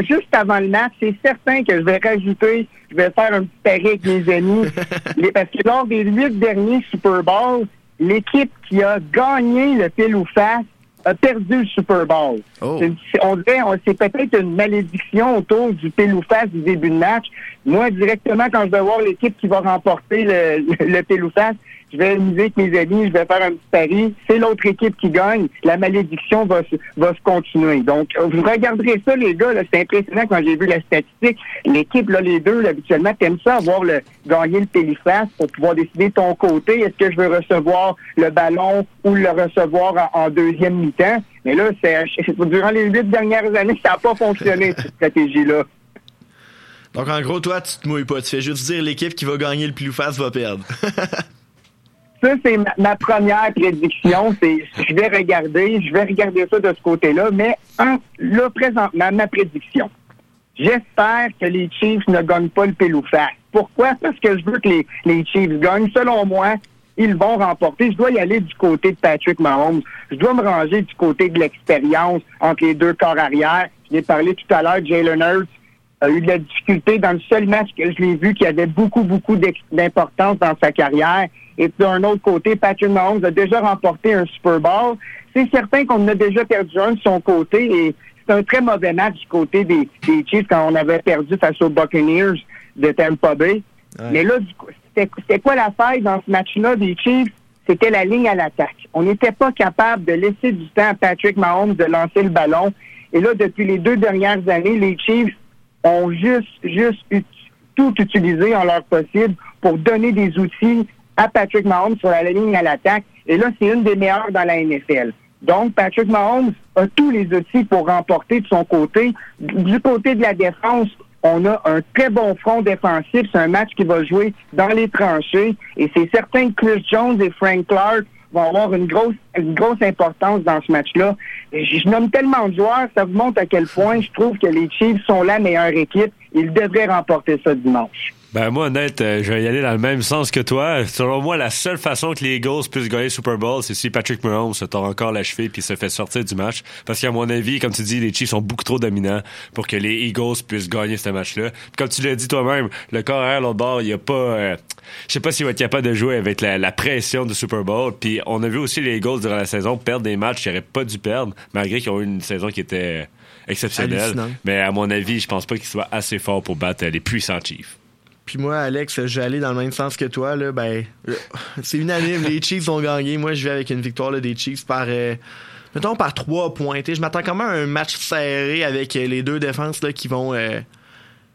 Juste avant le match, c'est certain que je vais rajouter, je vais faire un petit pari avec mes amis. <laughs> parce que lors des huit derniers Super Bowls, l'équipe qui a gagné le pile ou face a perdu le Super Bowl. Oh. On dirait, c'est peut-être une malédiction autour du pile ou face du début de match. Moi, directement, quand je vais voir l'équipe qui va remporter le, le face, je vais amuser avec mes amis, je vais faire un petit pari. C'est l'autre équipe qui gagne. La malédiction va se, va se continuer. Donc, vous regarderez ça, les gars. C'est impressionnant quand j'ai vu la statistique. L'équipe, là, les deux, là, habituellement, t'aimes ça, avoir le, gagner le pile ou face pour pouvoir décider ton côté. Est-ce que je veux recevoir le ballon ou le recevoir en, en deuxième mi-temps? Mais là, c'est, <laughs> durant les huit dernières années, ça n'a pas fonctionné, cette stratégie-là. Donc, en gros, toi, tu te mouilles pas. Tu fais juste dire l'équipe qui va gagner le plus va perdre. <laughs> Ça, c'est ma, première prédiction. C'est, je vais regarder, je vais regarder ça de ce côté-là. Mais en, là, présentement, ma prédiction. J'espère que les Chiefs ne gagnent pas le pile ou face. Pourquoi? Parce que je veux que les, les Chiefs gagnent. Selon moi, ils vont remporter. Je dois y aller du côté de Patrick Mahomes. Je dois me ranger du côté de l'expérience entre les deux corps arrière. Je l'ai parlé tout à l'heure, Jalen Hurts a eu de la difficulté dans le seul match que je l'ai vu qui avait beaucoup, beaucoup d'importance dans sa carrière. Et puis d'un autre côté, Patrick Mahomes a déjà remporté un Super Bowl. C'est certain qu'on en a déjà perdu un de son côté et c'est un très mauvais match du côté des, des Chiefs quand on avait perdu face aux Buccaneers de Tampa Bay. Ouais. Mais là, du coup, c'était c'était quoi la faille dans ce match-là des Chiefs? C'était la ligne à l'attaque. On n'était pas capable de laisser du temps à Patrick Mahomes de lancer le ballon. Et là, depuis les deux dernières années, les Chiefs ont juste, juste ut- tout utilisé en leur possible pour donner des outils à Patrick Mahomes sur la ligne à l'attaque. Et là, c'est une des meilleures dans la NFL. Donc, Patrick Mahomes a tous les outils pour remporter de son côté. Du côté de la défense, on a un très bon front défensif. C'est un match qui va jouer dans les tranchées. Et c'est certain que Chris Jones et Frank Clark vont avoir une grosse, une grosse importance dans ce match-là. Je nomme tellement de joueurs, ça vous montre à quel point je trouve que les Chiefs sont la meilleure équipe. Ils devraient remporter ça dimanche. Ben moi, honnête, euh, je vais y aller dans le même sens que toi. Selon moi, la seule façon que les Eagles puissent gagner Super Bowl, c'est si Patrick Mahomes se tord encore la cheville puis se fait sortir du match. Parce qu'à mon avis, comme tu dis, les Chiefs sont beaucoup trop dominants pour que les Eagles puissent gagner ce match-là. Comme tu l'as dit toi-même, le corps arrière, l'autre bord, il y a pas... euh, je sais pas s'il va être capable de jouer avec la, la pression du Super Bowl. Puis on a vu aussi les Eagles durant la saison perdre des matchs qu'ils n'auraient pas dû perdre, malgré qu'ils ont eu une saison qui était exceptionnelle. Hallucinant. Mais à mon avis, je pense pas qu'ils soient assez forts pour battre les puissants Chiefs. Puis moi, Alex, je vais aller dans le même sens que toi. Là, ben, euh, c'est unanime. les Chiefs ont gagné. Moi, je vais avec une victoire là, des Chiefs par, euh, mettons, par trois points. Je m'attends quand même à un match serré avec euh, les deux défenses là, qui vont. euh,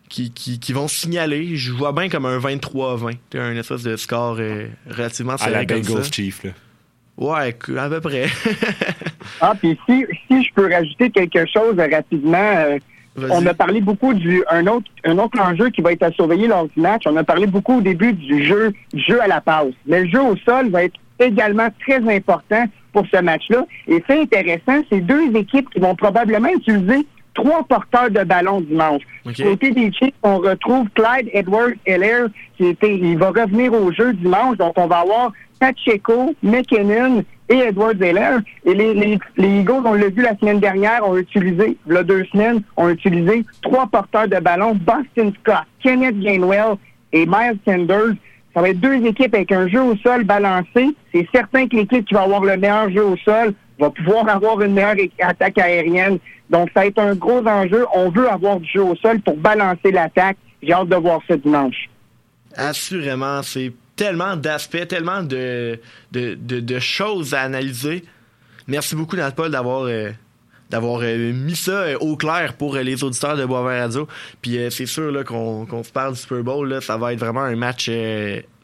qui, qui, qui vont signaler. Je vois bien comme un 23-20. Tu sais, Un espèce de score euh, relativement À serré. la comme Bengals là. Ouais, à peu près. <laughs> Ah, puis si, si je peux rajouter quelque chose rapidement, euh. On a parlé beaucoup du un autre un autre enjeu qui va être à surveiller lors du match. On a parlé beaucoup au début du jeu du jeu à la passe. Mais le jeu au sol va être également très important pour ce match-là. Et c'est intéressant, c'est deux équipes qui vont probablement utiliser trois porteurs de ballon dimanche. Ok. Du côté des Chiefs, on retrouve Clyde Edwards Heller qui était, il va revenir au jeu dimanche. Donc on va avoir Pacheco, McKinnon et Edwards Heller. Et les, les, les Eagles, on l'a vu la semaine dernière, ont utilisé, il y a deux semaines, ont utilisé trois porteurs de ballon, Boston Scott, Kenneth Gainwell et Miles Sanders. Ça va être deux équipes avec un jeu au sol balancé. C'est certain que l'équipe qui va avoir le meilleur jeu au sol va pouvoir avoir une meilleure attaque aérienne. Donc, ça va être un gros enjeu. On veut avoir du jeu au sol pour balancer l'attaque. J'ai hâte de voir ça dimanche. Assurément, c'est tellement d'aspects, tellement de, de, de, de choses à analyser. Merci beaucoup, Nat Paul, d'avoir euh, d'avoir euh, mis ça euh, au clair pour euh, les auditeurs de Boisvert Radio. Puis c'est sûr là, qu'on qu'on se parle du Super Bowl, là, ça va être vraiment un match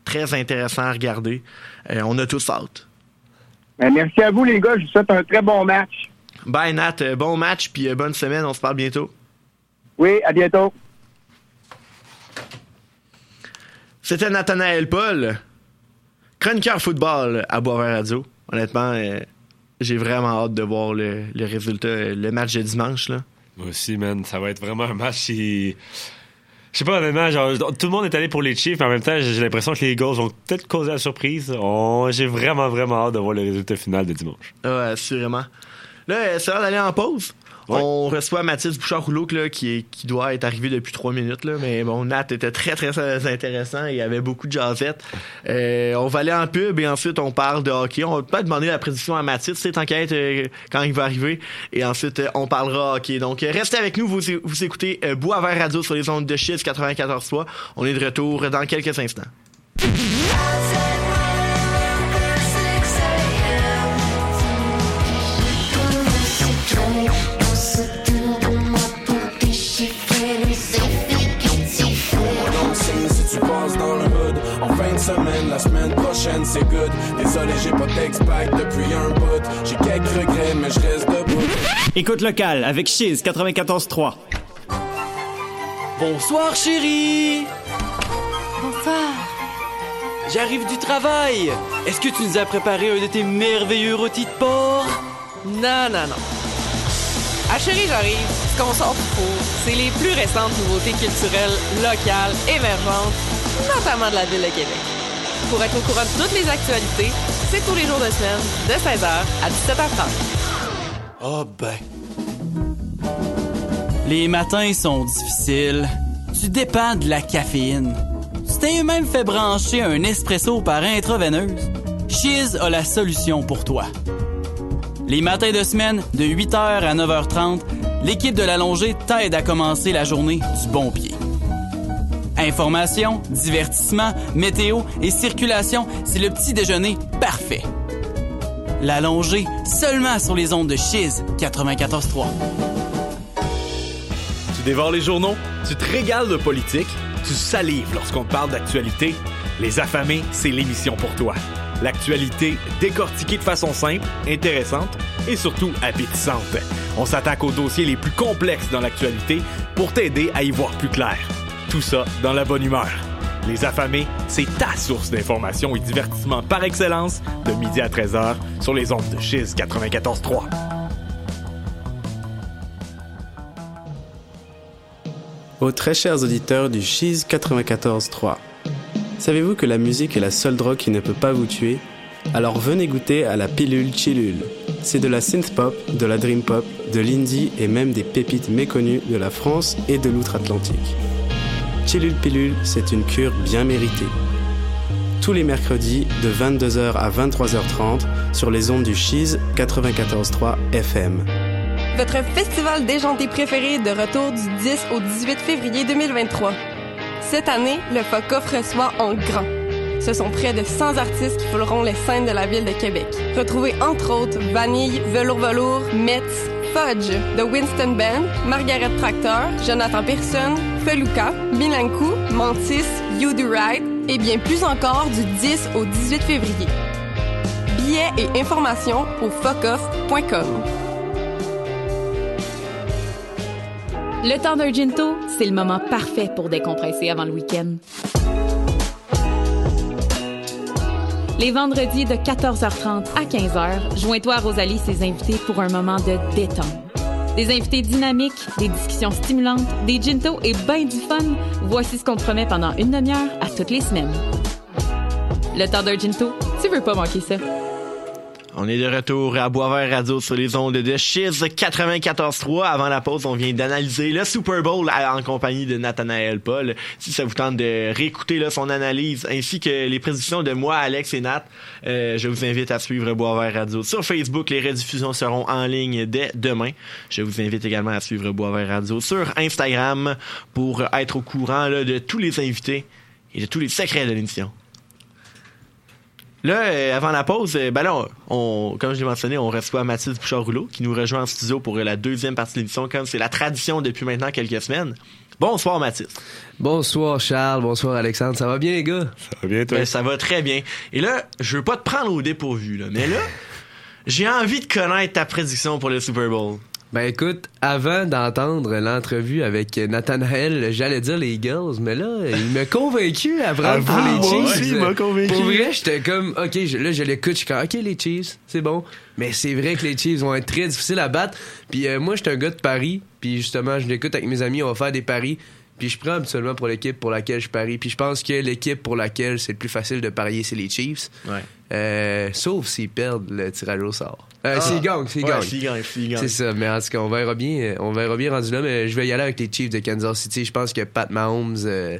très intéressant à regarder. On a tous hâte. Ben, merci à vous, les gars. Je vous souhaite un très bon match. Bye Nat, bon match, puis bonne semaine, on se parle bientôt. Oui, à bientôt. C'était Nathanaël Paul, chroniqueur football à Boisvert Radio. Honnêtement, euh, j'ai vraiment hâte de voir le, le résultat, euh, le match de dimanche. Là. Moi aussi, man. Ça va être vraiment un match qui. Je sais pas, honnêtement, genre, tout le monde est allé pour les Chiefs, mais en même temps, j'ai l'impression que les Eagles vont peut-être causer la surprise. J'ai vraiment, vraiment hâte de voir le résultat final de dimanche. Ouais, assurément. Là, euh, c'est l'heure d'aller en pause. On reçoit Mathis Bouchard-Rouleau qui, qui doit être arrivé depuis trois minutes. Là, mais bon, Nat était très, très euh, intéressant. Il y avait beaucoup de jazzette. Euh, on va aller en pub et ensuite on parle de hockey. On va peut-être demander la prédiction à Mathis, c'est être euh, quand il va arriver. Et ensuite, euh, on parlera hockey. Donc, euh, restez avec nous. Vous, vous écoutez euh, Bois-Vert Radio sur les ondes de Chiz 94.3. On est de retour dans quelques instants. La semaine prochaine c'est good Désolé j'ai pas d'expact depuis un bout J'ai quelques regrets mais je reste debout Écoute locale avec Chiz 94.3. Bonsoir chérie Bonsoir. J'arrive du travail Est-ce que tu nous as préparé un de tes merveilleux rôtis de porc? Non, non, non. Ah chérie, j'arrive. Ce qu'on sort c'est les plus récentes nouveautés culturelles, locales, émergentes, notamment de la ville de Québec. Pour être au courant de toutes les actualités, c'est tous les jours de semaine, de 16h à 17h30. Oh ben. Les matins sont difficiles. Tu dépends de la caféine. Tu t'es même fait brancher un espresso par intraveineuse. Chiz a la solution pour toi. Les matins de semaine, de 8h à 9h30, l'équipe de l'allongée t'aide à commencer la journée du bon pied. Information, divertissement, météo et circulation, c'est le petit déjeuner parfait. L'allongée, seulement sur les ondes de Chiz 94.3. Tu dévores les journaux, tu te régales de politique, tu salives lorsqu'on parle d'actualité. Les affamés, c'est l'émission pour toi. L'actualité décortiquée de façon simple, intéressante et surtout appétissante. On s'attaque aux dossiers les plus complexes dans l'actualité pour t'aider à y voir plus clair. Tout ça dans la bonne humeur. Les affamés, c'est ta source d'information et divertissement par excellence de midi à 13h sur les ondes de Chiz 94.3. Aux très chers auditeurs du Cheese 94.3. Savez-vous que la musique est la seule drogue qui ne peut pas vous tuer? Alors venez goûter à la pilule Chillule. C'est de la synth pop, de la dream pop, de l'indie et même des pépites méconnues de la France et de l'outre-Atlantique. Chillule Pilule, c'est une cure bien méritée. Tous les mercredis de 22h à 23h30 sur les ondes du Cheese 94.3 FM. Votre festival déjanté préféré de retour du 10 au 18 février 2023. Cette année, le FOCOF reçoit en grand. Ce sont près de 100 artistes qui fouleront les scènes de la ville de Québec. Retrouvez entre autres Vanille, Velours Velours, Metz, Fudge, The Winston Band, Margaret Tractor, Jonathan Pearson, Feluca, Milankou, Mantis, You Do Right et bien plus encore du 10 au 18 février. Billets et informations au focoff.com. Le temps d'un ginto, c'est le moment parfait pour décompresser avant le week-end. Les vendredis de 14h30 à 15h, joins-toi à Rosalie ses invités pour un moment de détente. Des invités dynamiques, des discussions stimulantes, des gintos et ben du fun. Voici ce qu'on te promet pendant une demi-heure à toutes les semaines. Le temps ginto, tu veux pas manquer ça. On est de retour à Boisvert Radio sur les ondes de Chiz 94.3. Avant la pause, on vient d'analyser le Super Bowl en compagnie de Nathanaël Paul. Si ça vous tente de réécouter là, son analyse ainsi que les prédictions de moi, Alex et Nat, euh, je vous invite à suivre Boisvert Radio sur Facebook. Les rediffusions seront en ligne dès demain. Je vous invite également à suivre Boisvert Radio sur Instagram pour être au courant de tous les invités et de tous les secrets de l'émission. Là, euh, avant la pause, euh, ben là, on, on- comme je l'ai mentionné, on reçoit Mathilde Bouchard-Rouleau qui nous rejoint en studio pour euh, la deuxième partie de l'émission, comme c'est la tradition depuis maintenant quelques semaines. Bonsoir Mathilde. Bonsoir Charles, bonsoir Alexandre, ça va bien les gars? Ça va bien, toi? Ben, ça va très bien. Et là, je veux pas te prendre au dépourvu, là, mais là, <laughs> j'ai envie de connaître ta prédiction pour le Super Bowl. Ben écoute, avant d'entendre l'entrevue avec Nathanaël, j'allais dire les Eagles, mais là, il m'a convaincu à prendre pour Ah, les moi Chiefs. aussi, il m'a convaincu. Pour vrai, j'étais comme, ok, je- là je l'écoute, je suis comme, ok les Chiefs, c'est bon. Mais c'est vrai que les Chiefs vont être très difficiles à battre. Puis euh, moi, j'étais un gars de Paris, puis justement, je l'écoute avec mes amis, on va faire des paris. Puis je prends habituellement pour l'équipe pour laquelle je parie. Puis je pense que l'équipe pour laquelle c'est le plus facile de parier, c'est les Chiefs. Ouais. Euh, sauf s'ils perdent le tirage au sort. Euh, Ah. s'ils gagnent, s'ils Ouais, gagnent. s'ils gagnent, s'ils gagnent. C'est ça, mais en tout cas, on verra bien, euh, on verra bien rendu là, mais je vais y aller avec les Chiefs de Kansas City. Je pense que Pat Mahomes. euh,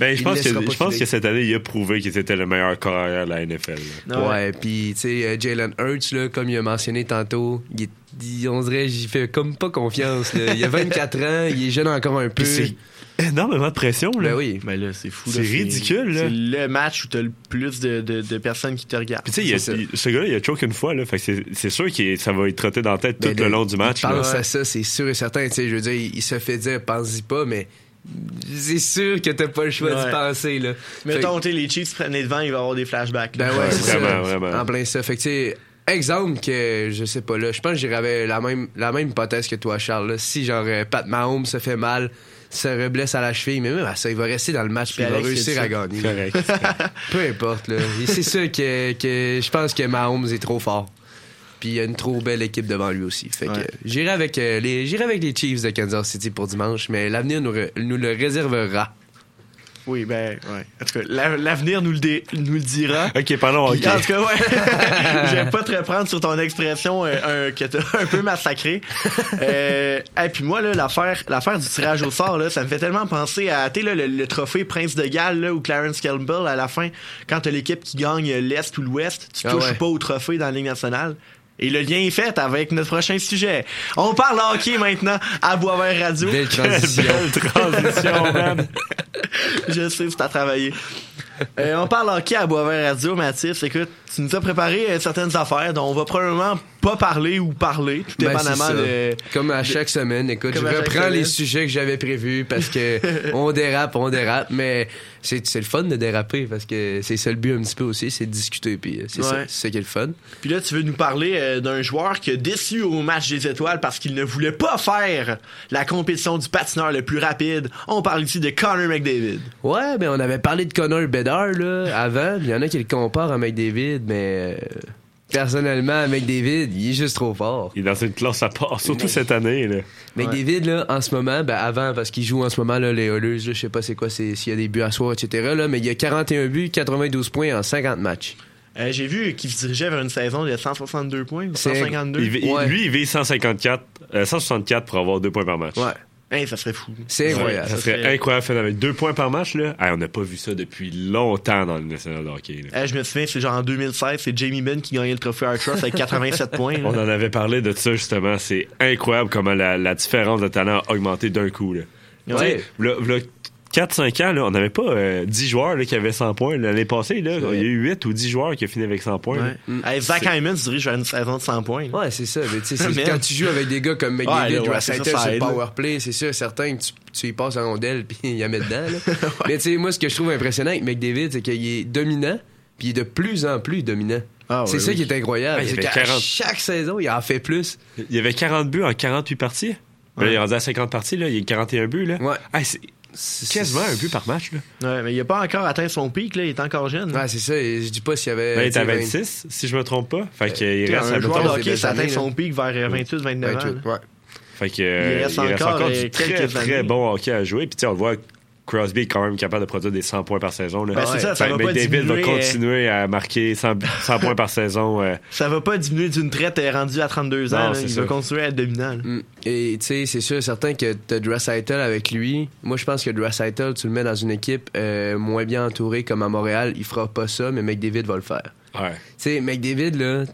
Ben, je pense, que, je pense que cette année, il a prouvé qu'il était le meilleur carrière de la NFL. là. Ouais, puis tu sais, euh, Jalen Hurts, là, comme il a mentionné tantôt, il est- on dirait j'y fais comme pas confiance. là. Il a <laughs> 24 ans, il est jeune encore un peu. Puis énormément de pression. Là. Ben oui. Mais là, c'est fou. C'est ridicule, là. C'est le match où t'as le plus de, de, de personnes qui te regardent. Puis tu sais, il y a- C'est ça. il- ce gars-là, il a choke une fois, là. Fait que c'est- c'est sûr que ça va être trotté dans la tête tout Ben, le long du match. Il pense là. à ça, c'est sûr et certain. Tu sais, je veux dire, il, il se fait dire, pense-y pas, mais c'est sûr que t'as pas le choix Ouais. d'y penser, là. Mettons, t'sais, les Chiefs prennent les devants, il va y avoir des flashbacks. Ben ouais, c'est Vraiment, ça. vraiment. En plein ça. Fait que, tu sais, exemple que, je sais pas, là, je pense que j'irais avec la même, la même hypothèse que toi, Charles. là. Si, genre, euh, Pat Mahomes se fait mal, se reblesse à la cheville, mais même à ça, il va rester dans le match puis il va réussir à gagner. Correct. <laughs> Peu importe, là. C'est sûr que, que je pense que Mahomes est trop fort. Puis il y a une trop belle équipe devant lui aussi. Fait que Ouais. j'irai avec euh, les j'irai avec les Chiefs de Kansas City pour dimanche, mais l'avenir nous, re- nous le réservera. Oui, ben, ouais. En tout cas, la- l'avenir nous, nous le dira. ok, Puis, hockey. En tout cas, ouais. <laughs> <laughs> je vais pas te reprendre sur ton expression euh, un- que t'as un peu massacré. <laughs> Euh, et puis moi, là, l'affaire, l'affaire du tirage au sort, là, ça me fait tellement penser à, tu le, le trophée Prince de Galles, là, ou Clarence Campbell, à la fin, quand t'as l'équipe qui gagne l'Est ou l'Ouest, tu Ah touches ouais. pas au trophée dans la Ligue nationale. Et le lien est fait avec notre prochain sujet. On parle hockey maintenant à Boisvert Radio. Belle transition. <laughs> Belle transition, man. Je sais, c'est à travailler. Euh, on parle hockey à Boisvert Radio, Mathis. Écoute, tu nous as préparé euh, certaines affaires dont on va probablement pas parler ou parler, tout Ben, dépendamment de. Comme à chaque semaine, écoute, Comme je reprends les sujets que j'avais prévus parce que <laughs> on dérape, on dérape, mais c'est c'est le fun de déraper parce que c'est ça le but un petit peu aussi, c'est de discuter puis euh, c'est ça, c'est qui est le fun. Puis là, tu veux nous parler d'un joueur qui a déçu au match des étoiles parce qu'il ne voulait pas faire la compétition du patineur le plus rapide. On parle ici de Connor McDavid. Ouais, mais on avait parlé de Connor Bedard là avant, il y en a qui le comparent à McDavid, mais euh, personnellement, McDavid, il est juste trop fort. Il est dans une classe à part, surtout cette année. Là. McDavid, là, en ce moment, ben avant, parce qu'il joue en ce moment, là, les Oilers, je sais pas c'est quoi, c'est- s'il y a des buts à soir, etc., là, mais il y a 41 buts, 92 points en 50 matchs. Euh, J'ai vu qu'il se dirigeait vers une saison de 162 points ou C'est- 152. Il- il- Ouais. Lui, il vise 154, euh, 164 pour avoir deux points par match. Ouais, Hey, ça serait fou. c'est incroyable. Ça serait serait- incroyable faire avec deux points par match. Là. Hey, on n'a pas vu ça depuis longtemps dans le national de hockey. là. Euh, je me souviens, c'est genre en 2016, c'est Jamie Benn qui gagnait le trophée Art Trust avec 87 points. là. On en avait parlé de ça justement. C'est incroyable comment la, la différence de talent a augmenté d'un coup. Là. Ouais. 4-5 ans, là, on n'avait pas euh, 10 joueurs là, qui avaient 100 points. L'année passée, là, il y a eu 8 ou 10 joueurs qui ont fini avec 100 points. Ouais. Hey, Zach Hyman se dirige vers une saison de 100 points. là. Ouais, c'est ça. Mais tu sais, <laughs> c'est- quand tu joues avec des gars comme McDavid, Ouais, ouais, ça sur le powerplay, c'est sûr, certain que tu, tu y passes en rondelle <laughs> puis il y a met dedans. là. <laughs> Mais tu sais, moi, ce que je trouve impressionnant avec McDavid, c'est qu'il est dominant puis il est de plus en plus dominant. Ah, c'est ça oui. qui est incroyable. C'est avait qu'à 40. chaque saison, il en fait plus. Il y avait 40 buts en 48 parties. Là, il est rendu à 50 parties. Là. Il y a 41 buts. Là. Ouais. Quasiment un but par match. Là. Ouais, mais il a pas encore atteint son pic, là. Il est encore jeune. Ouais, c'est ça. Et je dis pas s'il y avait. Ben, il est à tu sais, 26, si je me trompe pas. Fait qu'il T'sais, reste un à joueur de hockey, ça atteint son pic vers 28, 29 ans. 28, là. ouais. Fait que, euh, Il reste encore, encore euh, du très, très bon hockey à jouer. Puis, on le voit, Crosby est quand même capable de produire des 100 points par saison. Là. Ben, c'est ça, ça Fait va pas McDavid va diminuer, euh, continuer à marquer 100, 100 points par saison. euh. <laughs> Ça va pas diminuer d'une traite euh, rendue à 32 ans. Non, là. c'est Il ça. va continuer à être dominant. là. Mm. Et tu sais, c'est sûr, certain que t'as Draisaitl avec lui. Moi, je pense que Draisaitl, tu le mets dans une équipe euh, moins bien entourée comme à Montréal, il fera pas ça, mais McDavid va le faire. Ouais. Tu sais, McDavid, là,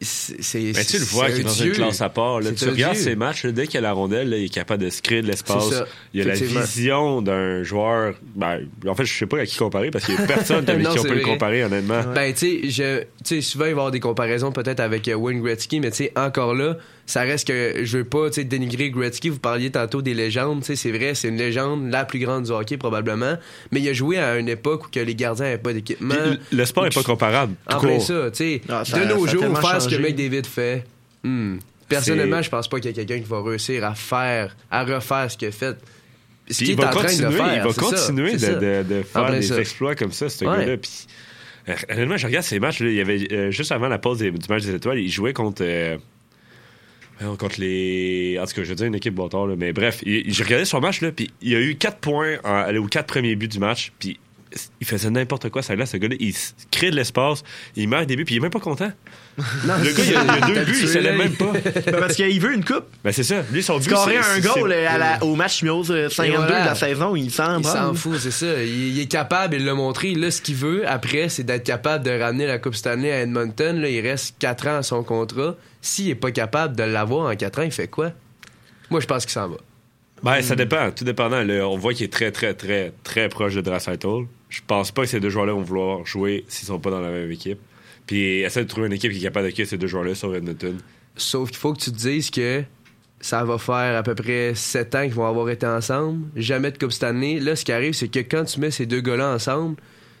c'est. Mais tu le vois un qu'il est dans une classe à part. Là. Tu regardes ses matchs, dès qu'il a la rondelle, là, il est capable de se créer de l'espace. Il a la vision d'un joueur. Ben, en fait, je sais pas à qui comparer parce qu'il y a personne avec <laughs> Non, qui on peut le comparer, honnêtement. Ben, tu sais, je- tu sais, souvent, il va y avoir des comparaisons peut-être avec euh, Wayne Gretzky, mais tu sais, encore là, ça reste que je veux pas, dénigrer Gretzky. Vous parliez tantôt des légendes, tu sais, c'est vrai, c'est une légende, la plus grande du hockey probablement, mais il a joué à une époque où que les gardiens n'avaient pas d'équipement. Le sport est pas comparable. En plein ça, tu sais. Ah, ça- de nos jours, faire ce que. McDavid fait, hmm, personnellement, je pense pas qu'il y a quelqu'un qui va réussir à faire, à refaire ce qu'il a fait. Ce il est va en train de continuer, faire. il va ça, continuer de, faire des ça. exploits comme ça, ce Ouais. gars-là. Puis, euh, honnêtement, je regarde ces matchs. là, il y avait, euh, juste avant la pause des- du match des étoiles, il jouait contre. euh, contre les. En tout cas, je veux dire une équipe bâtard, là. Mais bref, j'ai regardé son match, là, puis il a eu 4 points en- aux 4 premiers buts du match, puis il faisait n'importe quoi, ça là, ce gars-là. Il crée de l'espace, il met un début, puis il est même pas content. le gars, il a, il a deux buts, il se lève même pas. Ben, parce qu'il veut une coupe. Ben, c'est ça. Lui, son but, c'est- un goal euh, à la- au match numéro 52 Et voilà. de la saison, il s'en Il s'en fout, c'est ça. Il, il est capable, il l'a montré. Là, ce qu'il veut après, c'est d'être capable de ramener la Coupe Stanley à Edmonton. Là, il reste 4 ans à son contrat. S'il est pas capable de l'avoir en 4 ans, il fait quoi? Moi, je pense qu'il s'en va. Ben, ça dépend, tout dépendant. Là, on voit qu'il est très, très, très, très proche de Draisaitl. Je pense pas que ces deux joueurs-là vont vouloir jouer s'ils sont pas dans la même équipe. Puis essaie de trouver une équipe qui est capable d'accueillir ces deux joueurs-là sur Edmonton. Sauf qu'il faut que tu te dises que ça va faire à peu près 7 ans qu'ils vont avoir été ensemble. Jamais de Coupe Stanley. Là, ce qui arrive, c'est que quand tu mets ces deux gars-là ensemble,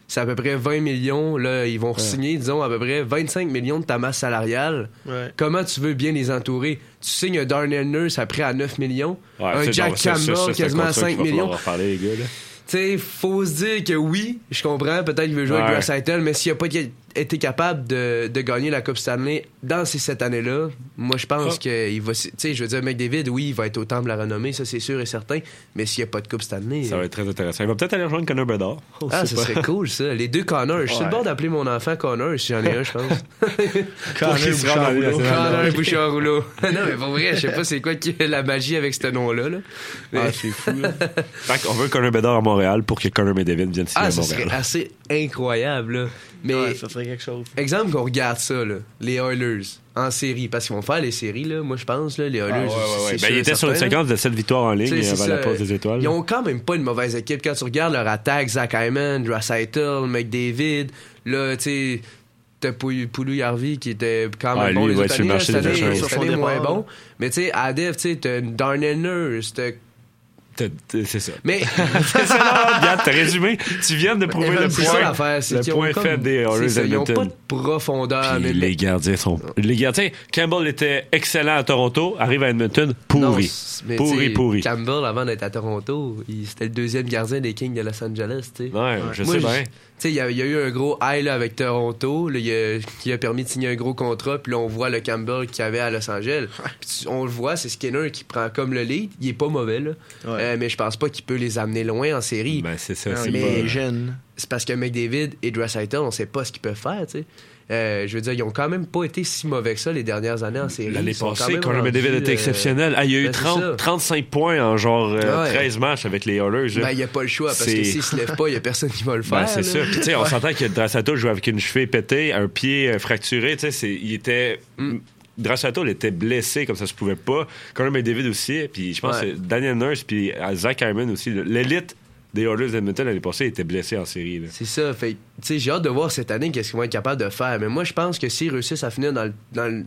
c'est à peu près 20 millions. Là, ils vont signer, disons, à peu près 25 millions de ta masse salariale. Ouais. Comment tu veux bien les entourer? Tu signes un Darnell Nurse après à 9 millions, Ouais, un Jack Campbell quasiment à contrat 5 qu'il va millions. reparler, les gars, là. Tu sais, faut se dire que oui, je comprends, peut-être qu'il veut jouer Ouais. avec Draisaitl, mais s'il a pas été capable de, de gagner la Coupe Stanley dans ces sept années-là, moi je pense Ah. qu'il va. Tu sais, je veux dire, McDavid, oui, il va être au temple de la renommée, ça c'est sûr et certain, mais s'il n'y a pas de Coupe Stanley. Ça va être très intéressant. Il va peut-être aller rejoindre Connor Bedard. On Ah, ça pas. serait cool, ça. Les deux Connors. Je suis sur le bord d'appeler mon enfant Connor si j'en ai un, je pense. Les <laughs> nationales. Connor Bouchard Rouleau. <laughs> <laughs> non, mais pour vrai, je sais pas c'est quoi qui la magie avec ce nom-là. Là. Mais- Ah, c'est fou. là. Fait qu'on veut Connor Bedard à Montréal pour que Connor McDavid vienne signer Ah, à ça Montréal. serait assez incroyable, là. Mais Ouais, ça serait quelque chose. Exemple qu'on regarde ça, là, les Oilers en série, parce qu'ils vont faire les séries, là, moi je pense, là, les Oilers. Ah, ouais, ouais, ouais. c'est Ben, sûr il et était sur une séquence de 7 victoires en ligne c'est avant la ça. pause des étoiles. Ils ont quand même pas une mauvaise équipe. Quand tu regardes leur attaque, Zach Hyman, Draisaitl, McDavid, là, tu sais, t'as Pou- Poulou Harvey qui était quand même Ah, bon lui, les ouais, autres sur le années. marché Cette année, moins bon. Mais tu sais, à Dev, tu sais, t'as Darnell Nurse, t'as- C'est ça. Mais C'est ça, non, regarde, t'as résumé. Tu viens de prouver le c'est ça point. l'affaire, c'est Le point comme- faible des Oilers ça, Ils ont Edmonton. pas de profondeur. Puis mais les gardiens sont. Les gardiens, Campbell était excellent à Toronto, arrive à Edmonton, pourri. pourri, pourri. Campbell, avant d'être à Toronto, il- c'était le deuxième gardien des Kings de Los Angeles. tu sais. Ouais, je Moi, sais bien. Tu sais, il y, a- il y a eu un gros high là, avec Toronto, là, a- qui a permis de signer un gros contrat, puis là, on voit le Campbell qu'il y avait à Los Angeles. On le voit, c'est Skinner qui prend comme le lead. Il est pas mauvais, là. Ouais. Euh, mais je pense pas qu'il peut les amener loin en série. Ben, c'est ça, c'est pas. jeune. C'est parce que McDavid et Draisaitl, on sait pas ce qu'ils peuvent faire, tu sais. Euh, je veux dire, ils ont quand même pas été si mauvais que ça les dernières années en série. L'année passée, même Connor McDavid était euh, exceptionnel. Ah, il y a eu ben, c'est 30, ça. 35 points en genre euh, Ouais. 13 matchs avec les Oilers. Ben, il n'y a pas le choix, parce C'est- que s'il se lève pas, il n'y a personne qui va le <laughs> faire. Ben, c'est là. ça. Puis, tu sais, on s'entend que Drassato jouait avec une cheville pétée, un pied euh, fracturé. Tu sais, c'est- il était. Mm. Drassato, il était blessé comme ça se pouvait pas. Connor McDavid aussi. Puis je pense Ouais. que Daniel Nurse puis euh, Zach Hyman aussi. L'élite des Oilers d'Edmonton l'année passée était blessé en série. C'est ça. Fait, j'ai hâte de voir cette année qu'est-ce qu'ils vont être capables de faire. Mais moi, je pense que s'ils réussissent à finir dans le, dans le,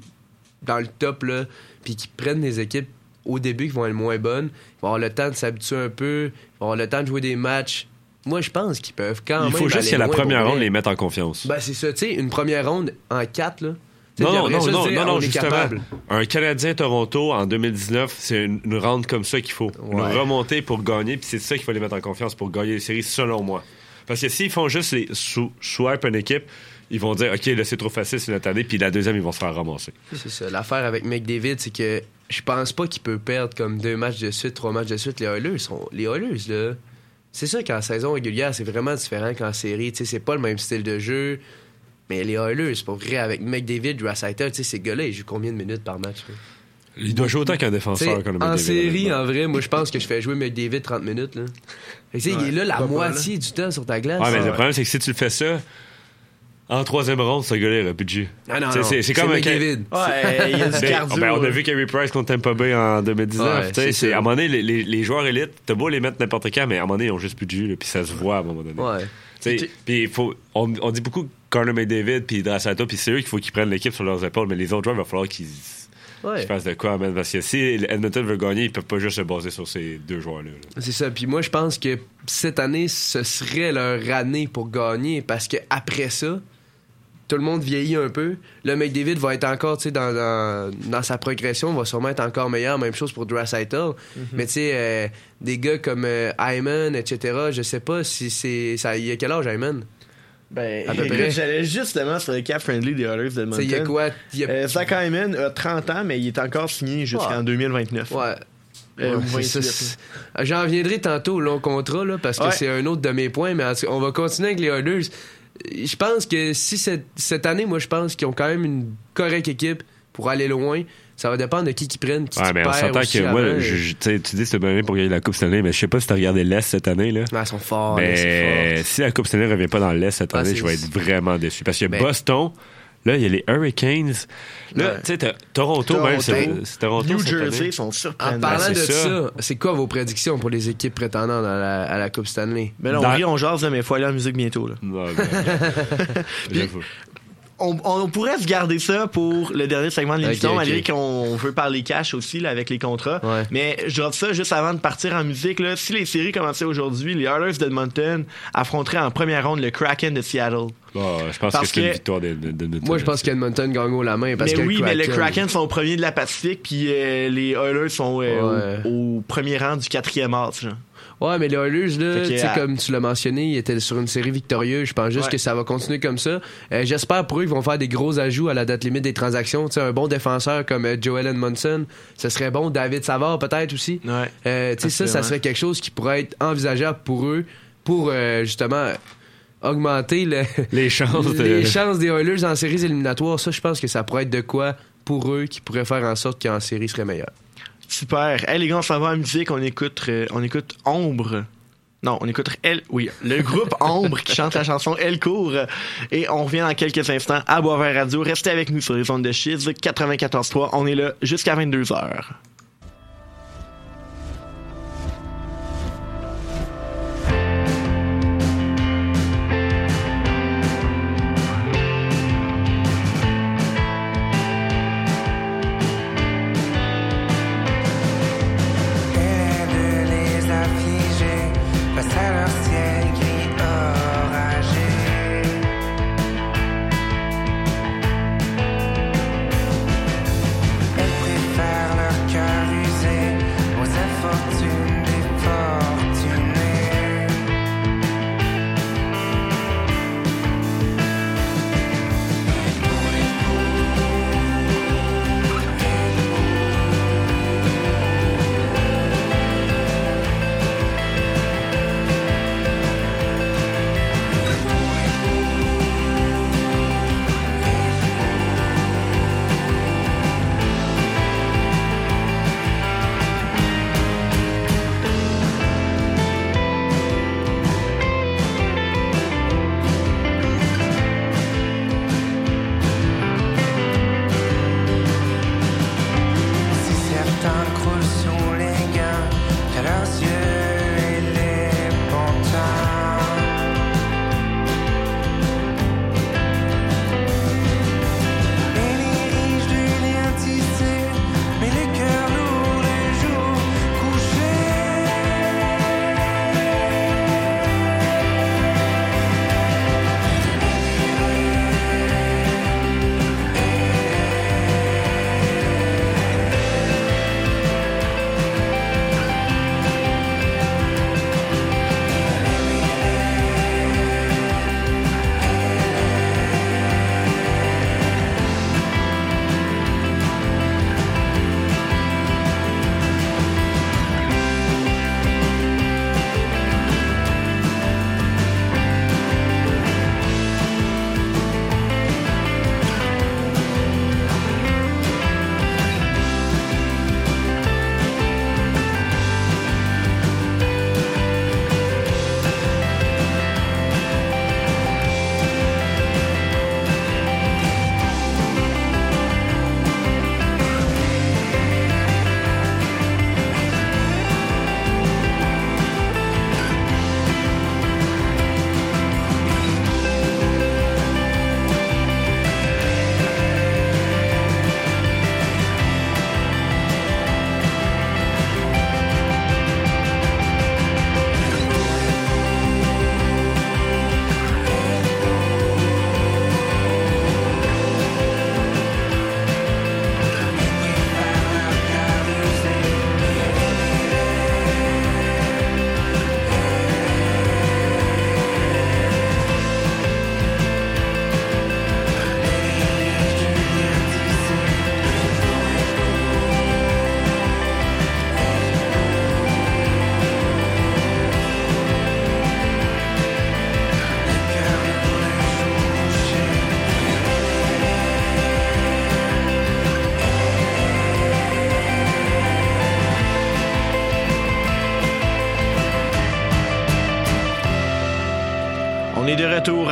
dans le top, là, puis qu'ils prennent des équipes au début qui vont être moins bonnes, ils vont avoir le temps de s'habituer un peu, ils vont avoir le temps de jouer des matchs. Moi, je pense qu'ils peuvent quand Il même. faut juste que la première ronde les mette en confiance. Ben, c'est ça. Tu sais, une première ronde en 4, là. Non, non, non, non, dire, non, non, on est justement. capable. Un Canadien-Toronto en 2019, c'est une, une ronde comme ça qu'il faut. Une Ouais. remontée pour gagner, puis c'est ça qu'il faut les mettre en confiance pour gagner les séries, selon moi. Parce que s'ils font juste les swipe une équipe, ils vont dire, OK, là, c'est trop facile, c'est notre année, puis la deuxième, ils vont se faire ramasser. C'est ça. L'affaire avec McDavid, c'est que je pense pas qu'il peut perdre comme deux matchs de suite, trois matchs de suite. Les Oilers sont. Les Oilers, là. C'est sûr qu'en saison régulière, c'est vraiment différent qu'en série. Tu sais, c'est pas le même style de jeu. Mais les Oilers, c'est pour vrai, avec McDavid, Draisaitl, tu sais, ces gars-là, ils jouent combien de minutes par match? là? Il doit jouer autant qu'un défenseur. comme le en série, en vrai, moi, je pense que je fais jouer McDavid 30 minutes. Là. Il est là la pas moitié du temps sur ta glace. Ouais, mais le problème, c'est que si tu le fais ça, en troisième ronde, ce gars-là, il aurait plus de jeu. Ah non, non, c'est- comme un- McDavid. Ouais, il y a du cardio. ben, on a vu Carey Price contre Tampa Bay en 2019. Ouais, tu sais, c'est c'est- ça. à un moment donné, les, les- les joueurs élites, t'as beau les mettre n'importe quand, mais à un moment donné, ils ont juste plus de jus, là, puis ça se voit à un moment donné. Ouais. Tu sais, Puis il faut, on, on dit beaucoup Connor McDavid puis Drassato, puis c'est eux qu'il faut qu'ils prennent l'équipe sur leurs épaules, mais les autres joueurs, il va falloir qu'ils Ouais. fassent de quoi, man, parce que si Edmonton veut gagner, ils peuvent pas juste se baser sur ces deux joueurs-là. là. C'est ça. Puis moi, je pense que cette année, ce serait leur année pour gagner parce que après ça, tout le monde vieillit un peu. Le McDavid va être encore, tu sais, dans, dans, dans sa progression, va sûrement être encore meilleur. Même chose pour Draisaitl. Mais tu sais, euh, des gars comme euh, Hyman, etc., je sais pas si c'est... ça- Il a quel âge, Hyman? Ben, À peu écoute, près. j'allais justement sur le cap friendly des Oilers de sais, il y a quoi? Il y a- Euh, Zach Hyman a 30 ans, mais il est encore signé jusqu'en Ouais. 2029. Ouais. Euh, Ouais, ou c'est 28, ça, c'est- J'en reviendrai tantôt au long contrat, là, parce que Ouais. c'est un autre de mes points, mais en tout cas, on va continuer avec les Oilers. Je pense que si cette, cette année, moi, je pense qu'ils ont quand même une correcte équipe pour aller loin. Ça va dépendre de qui qui prennent, qui Ouais, qui mais on perd s'entend que moi, je- je- tu dis que c'est bonne année pour gagner la Coupe Stanley, mais je sais pas si t'as regardé l'Est cette année, là. Ah, ils sont forts, mais fort. si la Coupe Stanley revient pas dans l'Est cette Ah, année, je vais être vraiment déçu. Parce a Ben- Boston, là, il y a les Hurricanes. Là, Ouais. tu sais, t'as- Toronto, même, c'est Toronto, c'est Toronto. New Jersey année. sont En surprenants. parlant c'est de ça. ça, c'est quoi vos prédictions pour les équipes prétendantes à la, à la Coupe Stanley? Ben là, on Dans- rit, on jase, mais il faut aller en musique bientôt. Là. Ouais, ben, <laughs> j'avoue. On, on pourrait se garder ça pour le dernier segment de l'émission, malgré qu'on veut parler cash aussi là, avec les contrats. Ouais. Mais je drop ça juste avant de partir en musique. Là. Si les séries commençaient aujourd'hui, les Oilers d'Edmonton affronteraient en première ronde le Kraken de Seattle. Bon, je pense Parce que c'est une victoire de, de, de- de- Moi, je pense qu'Edmonton gagne haut la main parce mais que oui, mais le Kraken- sont au premier de la Pacifique, puis euh, les Oilers sont euh, Ouais. au, au premier rang du quatrième ordre. Ouais, mais les Oilers, là, tu sais, comme tu l'as mentionné, ils étaient sur une série victorieuse. Je pense juste Ouais. que ça va continuer comme ça. Euh, J'espère pour eux qu'ils vont faire des gros ajouts à la date limite des transactions. Tu sais, un bon défenseur comme euh, Joel Edmondson, ce serait bon. David Savard, peut-être aussi. Ouais. Euh, tu sais, ça, ça serait quelque chose qui pourrait être envisageable pour eux pour euh, justement augmenter le- <laughs> Les chances de- les chances des Oilers en séries éliminatoires. Ça, je pense que ça pourrait être de quoi pour eux qui pourrait faire en sorte qu'en série serait meilleur. Super. Hey, les gars, on s'en va en musique. On écoute, euh, on écoute Ombre. Non, on écoute Elle. Oui, le groupe <laughs> Ombre qui chante la chanson Elle court. Et on revient dans quelques instants à Boisvert Radio. Restez avec nous sur les ondes de Chiz 94.3. On est là jusqu'à 22h.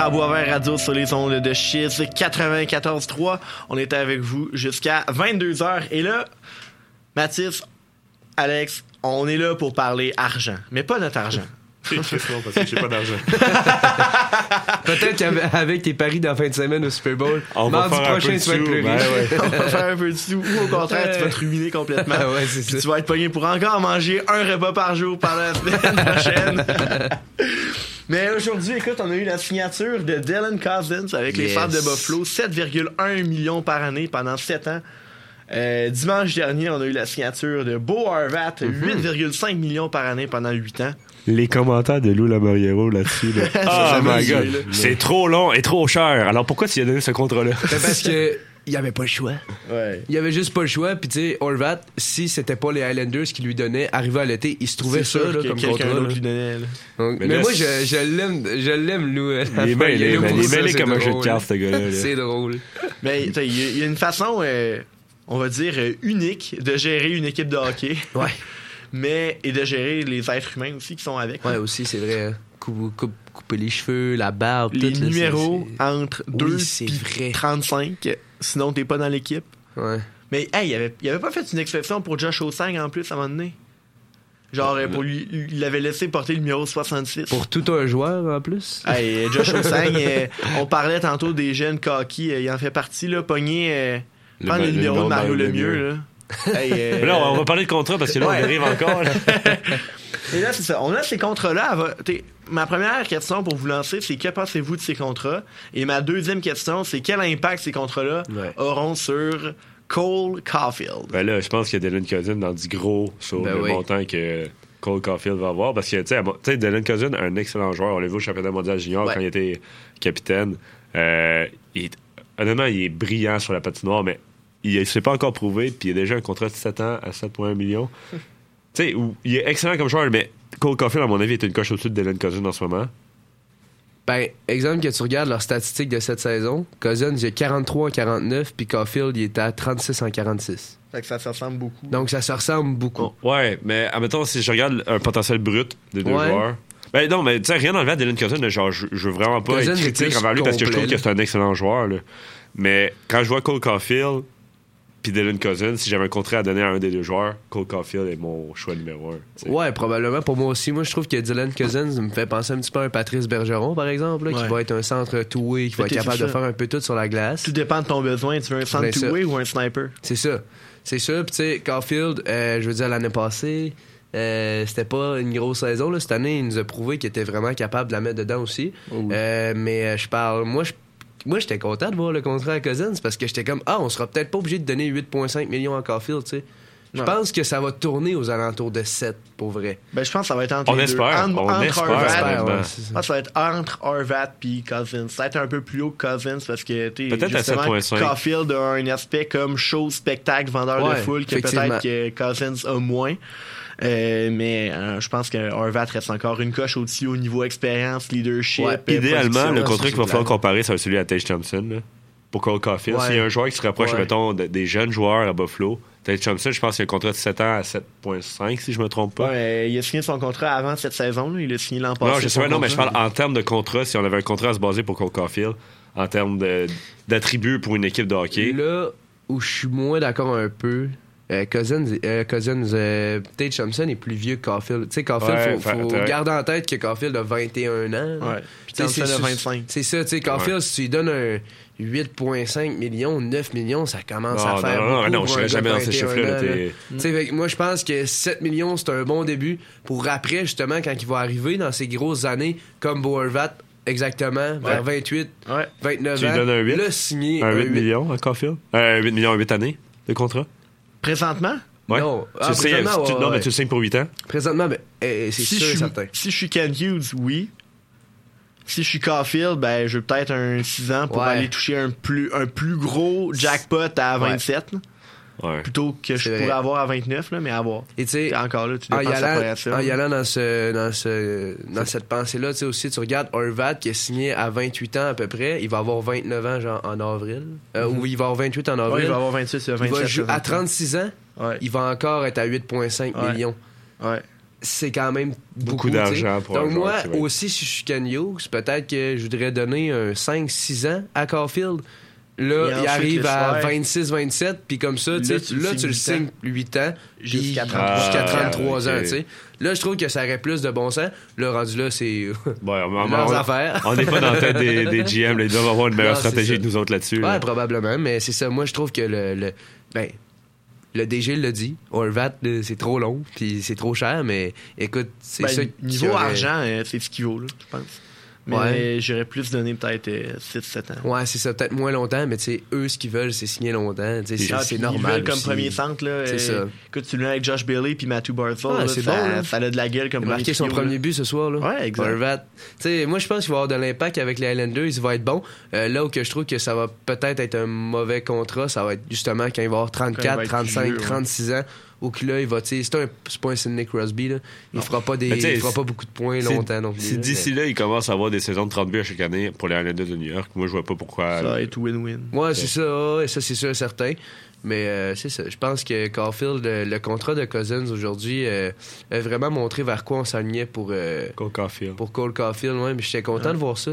À Boisvert Radio sur les ondes de Chiz 94.3. On était avec vous jusqu'à 22h. Et là, Mathis, Alex, on est là pour parler argent. Mais pas notre argent. <laughs> Non, parce que j'ai pas d'argent. <laughs> Peut-être qu'avec tes paris dans la fin de semaine au Super Bowl, On va mardi faire un prochain, peu de tu vas être plus ben riche. ouais. <laughs> on va faire un peu de sous. Ou au contraire, tu vas te ruiner complètement. Ah ouais, c'est Puis ça. tu vas être pogné pour encore manger un repas par jour pendant la semaine prochaine. Mais aujourd'hui, écoute, on a eu la signature de Dylan Cousins avec les. Fans de Buffalo, 7,1 millions par année pendant 7 ans. Euh, dimanche dernier, on a eu la signature de Beau Harvat, Mhm. 8,5 millions par année pendant 8 ans. Les commentaires de Lou Lamoriero là-dessus. Là. <laughs> Ça, oh my god. C'est trop long et trop cher. Alors pourquoi tu lui as donné ce contrat-là? C'est parce que il y avait pas le choix. Ouais. Il y avait juste pas le choix. Puis tu sais, Horvat, si c'était pas les Highlanders qui lui donnaient, arrivé à l'été, il se trouvait ça sûr là, que comme quelqu'un contrat. d'autre là. lui donnait. là. Donc, Mais mais là, moi, je, je l'aime, je l'aime, Lou. euh, Il est mêlé, <laughs> Il est mêlé comme un jeu de drôle. cartes, ce gars-là. là. C'est drôle. Mais tu sais, il y, a- il y a une façon, euh, on va dire, euh, unique de gérer une équipe de hockey. <laughs> Ouais. Mais, et de gérer les êtres humains aussi qui sont avec. Ouais, aussi, c'est vrai. hein. Coup- coup- couper les cheveux, la barbe, les tout, numéros entre Oui, 2 c'est et vrai. 35, sinon t'es pas dans l'équipe. Ouais. Mais hey, il avait, il avait pas fait une exception pour Josh Osang en plus à un moment donné. Genre, euh, pour lui, il l'avait laissé porter le numéro 66. Pour tout un joueur, en plus? Hey, euh, Josh <laughs> Osang, euh, on parlait tantôt des jeunes coquilles, il en fait partie, là, pogné, Le prendre le le numéro de Mario Mario Lemieux, là. <laughs> Hey, euh, là, on va parler de contrat parce que là, Ouais. on arrive encore. là. <laughs> Et là, c'est ça. On a ces contrats-là. va- Ma première question pour vous lancer, c'est que pensez-vous de ces contrats? Et ma deuxième question, c'est quel impact ces contrats-là Ouais. auront sur Cole Caulfield? Ben là, je pense qu'il y a Dylan Cousin dans du gros sur Ben le oui. montant que Cole Caulfield va avoir. Parce que, tu sais, Dylan Cousin, un excellent joueur. On l'a vu au championnat mondial junior Ouais. quand il était capitaine. Euh, il honnêtement, il est brillant sur la patinoire, mais il ne s'est pas encore prouvé. Puis il a déjà un contrat de 7 ans à 7,1 millions. <laughs> tu sais, où- il est excellent comme joueur, mais Cole Caulfield, à mon avis, est une coche au-dessus de Dylan Cousin en ce moment. Ben, exemple que tu regardes leurs statistiques de cette saison, Cousins, il a 43 en 49, puis Caulfield, il est à 36 en 46. Fait que ça, ça ressemble beaucoup. Donc, ça se ressemble beaucoup. Ouais, mais admettons, si je regarde un potentiel brut des deux Ouais. joueurs. Ben non, mais tu sais, rien enlevé à Dylan Cousin, genre, je, je veux vraiment pas Cousin être critique envers lui parce que je trouve que c'est un excellent joueur. là. Mais quand je vois Cole Caulfield puis Dylan Cousin, si j'avais un contrat à donner à un des deux joueurs, Cole Caulfield est mon choix numéro un. Ouais, probablement pour moi aussi. Moi, je trouve que Dylan Cousins me fait penser un petit peu à un Patrice Bergeron, par exemple, là, Ouais. qui va être un centre two-way, qui va être capable de faire un peu tout sur la glace. Tout dépend de ton besoin. Tu veux un centre two-way ou un sniper? C'est ça. C'est ça. Puis, tu sais, Caulfield, euh, je veux dire, l'année passée, euh, c'était pas une grosse saison. Là. Cette année, il nous a prouvé qu'il était vraiment capable de la mettre dedans aussi. Euh, mais euh, je parle. Moi, je. Moi, j'étais content de voir le contrat à Cousins parce que j'étais comme, ah, on sera peut-être pas obligé de donner 8,5 millions à Caulfield, tu sais. Je pense que ça va tourner aux alentours de 7, pour vrai. Ben, je pense que ça va être entre On les espère, deux. En- on entre espère, ouais, Je pense que ça va être entre Horvat puis Cousins. Ça va être un peu plus haut que Cousins parce que, tu sais, Peut-être justement, 7.5. Caulfield a un aspect comme show, spectacle, vendeur de foule que peut-être que Cousins a moins. Euh, mais euh, je pense que Horvat reste encore une coche au-dessus au niveau expérience, leadership. Ouais, Idéalement, le contrat c'est qu'il va falloir comparer, ça va être celui à Tage Thompson. là, pour Cole Caulfield. Ouais. S'il y a un joueur qui se rapproche, Ouais. mettons, de- des jeunes joueurs à Buffalo, Tage Thompson, je pense qu'il a un contrat de 7 ans à 7,5, si je me trompe pas. Ouais, il a signé son contrat avant cette saison. là. Il a signé l'an passé. Non, je sais pas, non, mais je parle en termes de contrat, si on avait un contrat à se baser pour Cole Caulfield, en termes d'attributs pour une équipe de hockey. Là où je suis moins d'accord un peu, euh, Cousins, euh, Cousins euh, Tate Thompson est plus vieux que Caulfield. Tu sais, Caulfield, Ouais, faut, ouais. garder en tête que Caulfield a 21 ans. Ouais. Puis Thompson a c'est- 25. C'est ça, tu sais, Caulfield, si tu lui donnes un 8,5 millions, 9 millions, ça commence Non, à faire. non, non, beaucoup non, pour je serais jamais dans ces 21 chiffres-là, moi, je pense que 7 millions, c'est un bon début pour après, justement, quand il va arriver dans ces grosses années, comme Boervat, exactement, vers 28, Ouais. 29 Tu lui ans. donnes un 8? Là, signer Un 8 8 millions à Caulfield? Euh, 8 millions en 8 années de contrat? Présentement, Ouais. Non. Tu Ah, ouais, ouais. mais tu le signes pour 8 ans? Présentement, ben, eh, c'est si sûr je et suis, certain. si je suis Ken Hughes, oui. Si je suis Caulfield, ben, je veux peut-être un 6 ans pour Ouais. aller toucher un plus, un plus gros jackpot à Ouais. 27, là, Ouais. plutôt que je pourrais avoir à 29, là, mais à voir. Et tu sais, encore là, tu en y allant, en y allant dans, ce, dans, ce, dans cette pensée-là, tu sais aussi, tu regardes Horvat qui est signé à 28 ans à peu près, il va avoir 29 ans genre en avril, Euh, ou il va avoir 28 en Ouais, avril. il va avoir 28, il va Il va 27. jouer- là, à 36 ans, Ouais. il va encore être à 8,5 Ouais. millions. Ouais. c'est quand même Beaucoup beaucoup, d'argent pour un Donc joueur moi, aussi, si je suis Ken Hughes, peut-être que je voudrais donner un 5-6 ans à Caulfield. Là, il arrive le à soir- 26-27, puis comme ça, tu sais, Là, tu le là, tu le signes signes 8 ans, Jusqu'à jusqu'à 33 33 Ah, ans, tu sais. Là, je trouve que ça aurait plus de bon sens. Là, rendu là, c'est... Ouais, on- <laughs> on- Leurs affaires. On n'est pas dans la tête des, des GM. là, Ils doivent avoir une meilleure Non, c'est stratégie que nous autres là-dessus. là. Ouais, probablement, mais c'est ça. Moi, je trouve que le, le ben, le DG l'a dit. Horvat, là, c'est trop long, puis c'est trop cher, mais écoute, c'est Ben, ça. qui Niveau aurait- argent, euh, c'est ce qu'il vaut, là, je pense. Mais Ouais. j'aurais plus donné peut-être 6-7 ans. Ouais, c'est ça, peut-être moins longtemps, mais tu sais, eux, ce qu'ils veulent, c'est signer longtemps. C'est Ah, normal. Ils veulent comme premier centre. là. C'est euh, ça. Écoute, tu le mets avec Josh Bailey puis Matthew Barthol. Ah, c'est ça, bon, là. ça a de la gueule comme Il a marqué premier son premier but ce soir. Là. Ouais, exact. Sais, moi, je pense qu'il va avoir de l'impact avec les Highlanders. Il va être bon. Euh, là où que je trouve que ça va peut-être être un mauvais contrat, ça va être justement quand il va avoir Quand il 34, va être 35, vieux, ouais. 36 ans. Ou que là, il va, tu sais, c'est pas un Sidney Crosby, là. Il fera pas des, il fera pas beaucoup de points longtemps non plus. Si d'ici là, il commence à avoir des saisons de 30 buts à chaque année pour les Islanders de New York, moi, je vois pas pourquoi. Ça va être win-win. Ouais, c'est ça, ouais, ça, c'est sûr, certain. Mais euh, c'est ça. Je pense que Caulfield, le, le contrat de Cousins aujourd'hui, euh, a vraiment montré vers quoi on s'alignait pour, euh, Cole Caulfield. pour Cole Caulfield. Ouais, mais j'étais content Ouais. de voir ça.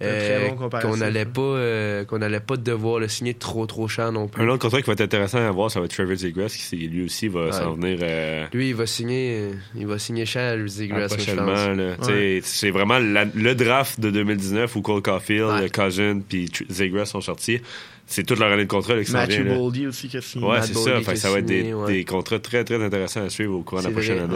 Bon comparatif, qu'on n'allait hein. pas euh, qu'on allait pas devoir le signer trop trop cher non plus. Un autre contrat qui va être intéressant à voir, ça va être Trevor Zegras, qui lui aussi va Ouais. s'en venir euh, Lui, il va signer euh, il va signer cher à Zegras, C'est vraiment la- le draft de 2019 où Cole Caulfield, Ouais. Cousin puis Zegras sont sortis. C'est toute leur année de contrat là, Matthew. Boldy aussi qui a signé. Ouais, c'est ça. Fait ça va être des, signé, ouais. des contrats très, très intéressants à suivre au cours de la prochaine vrai. année.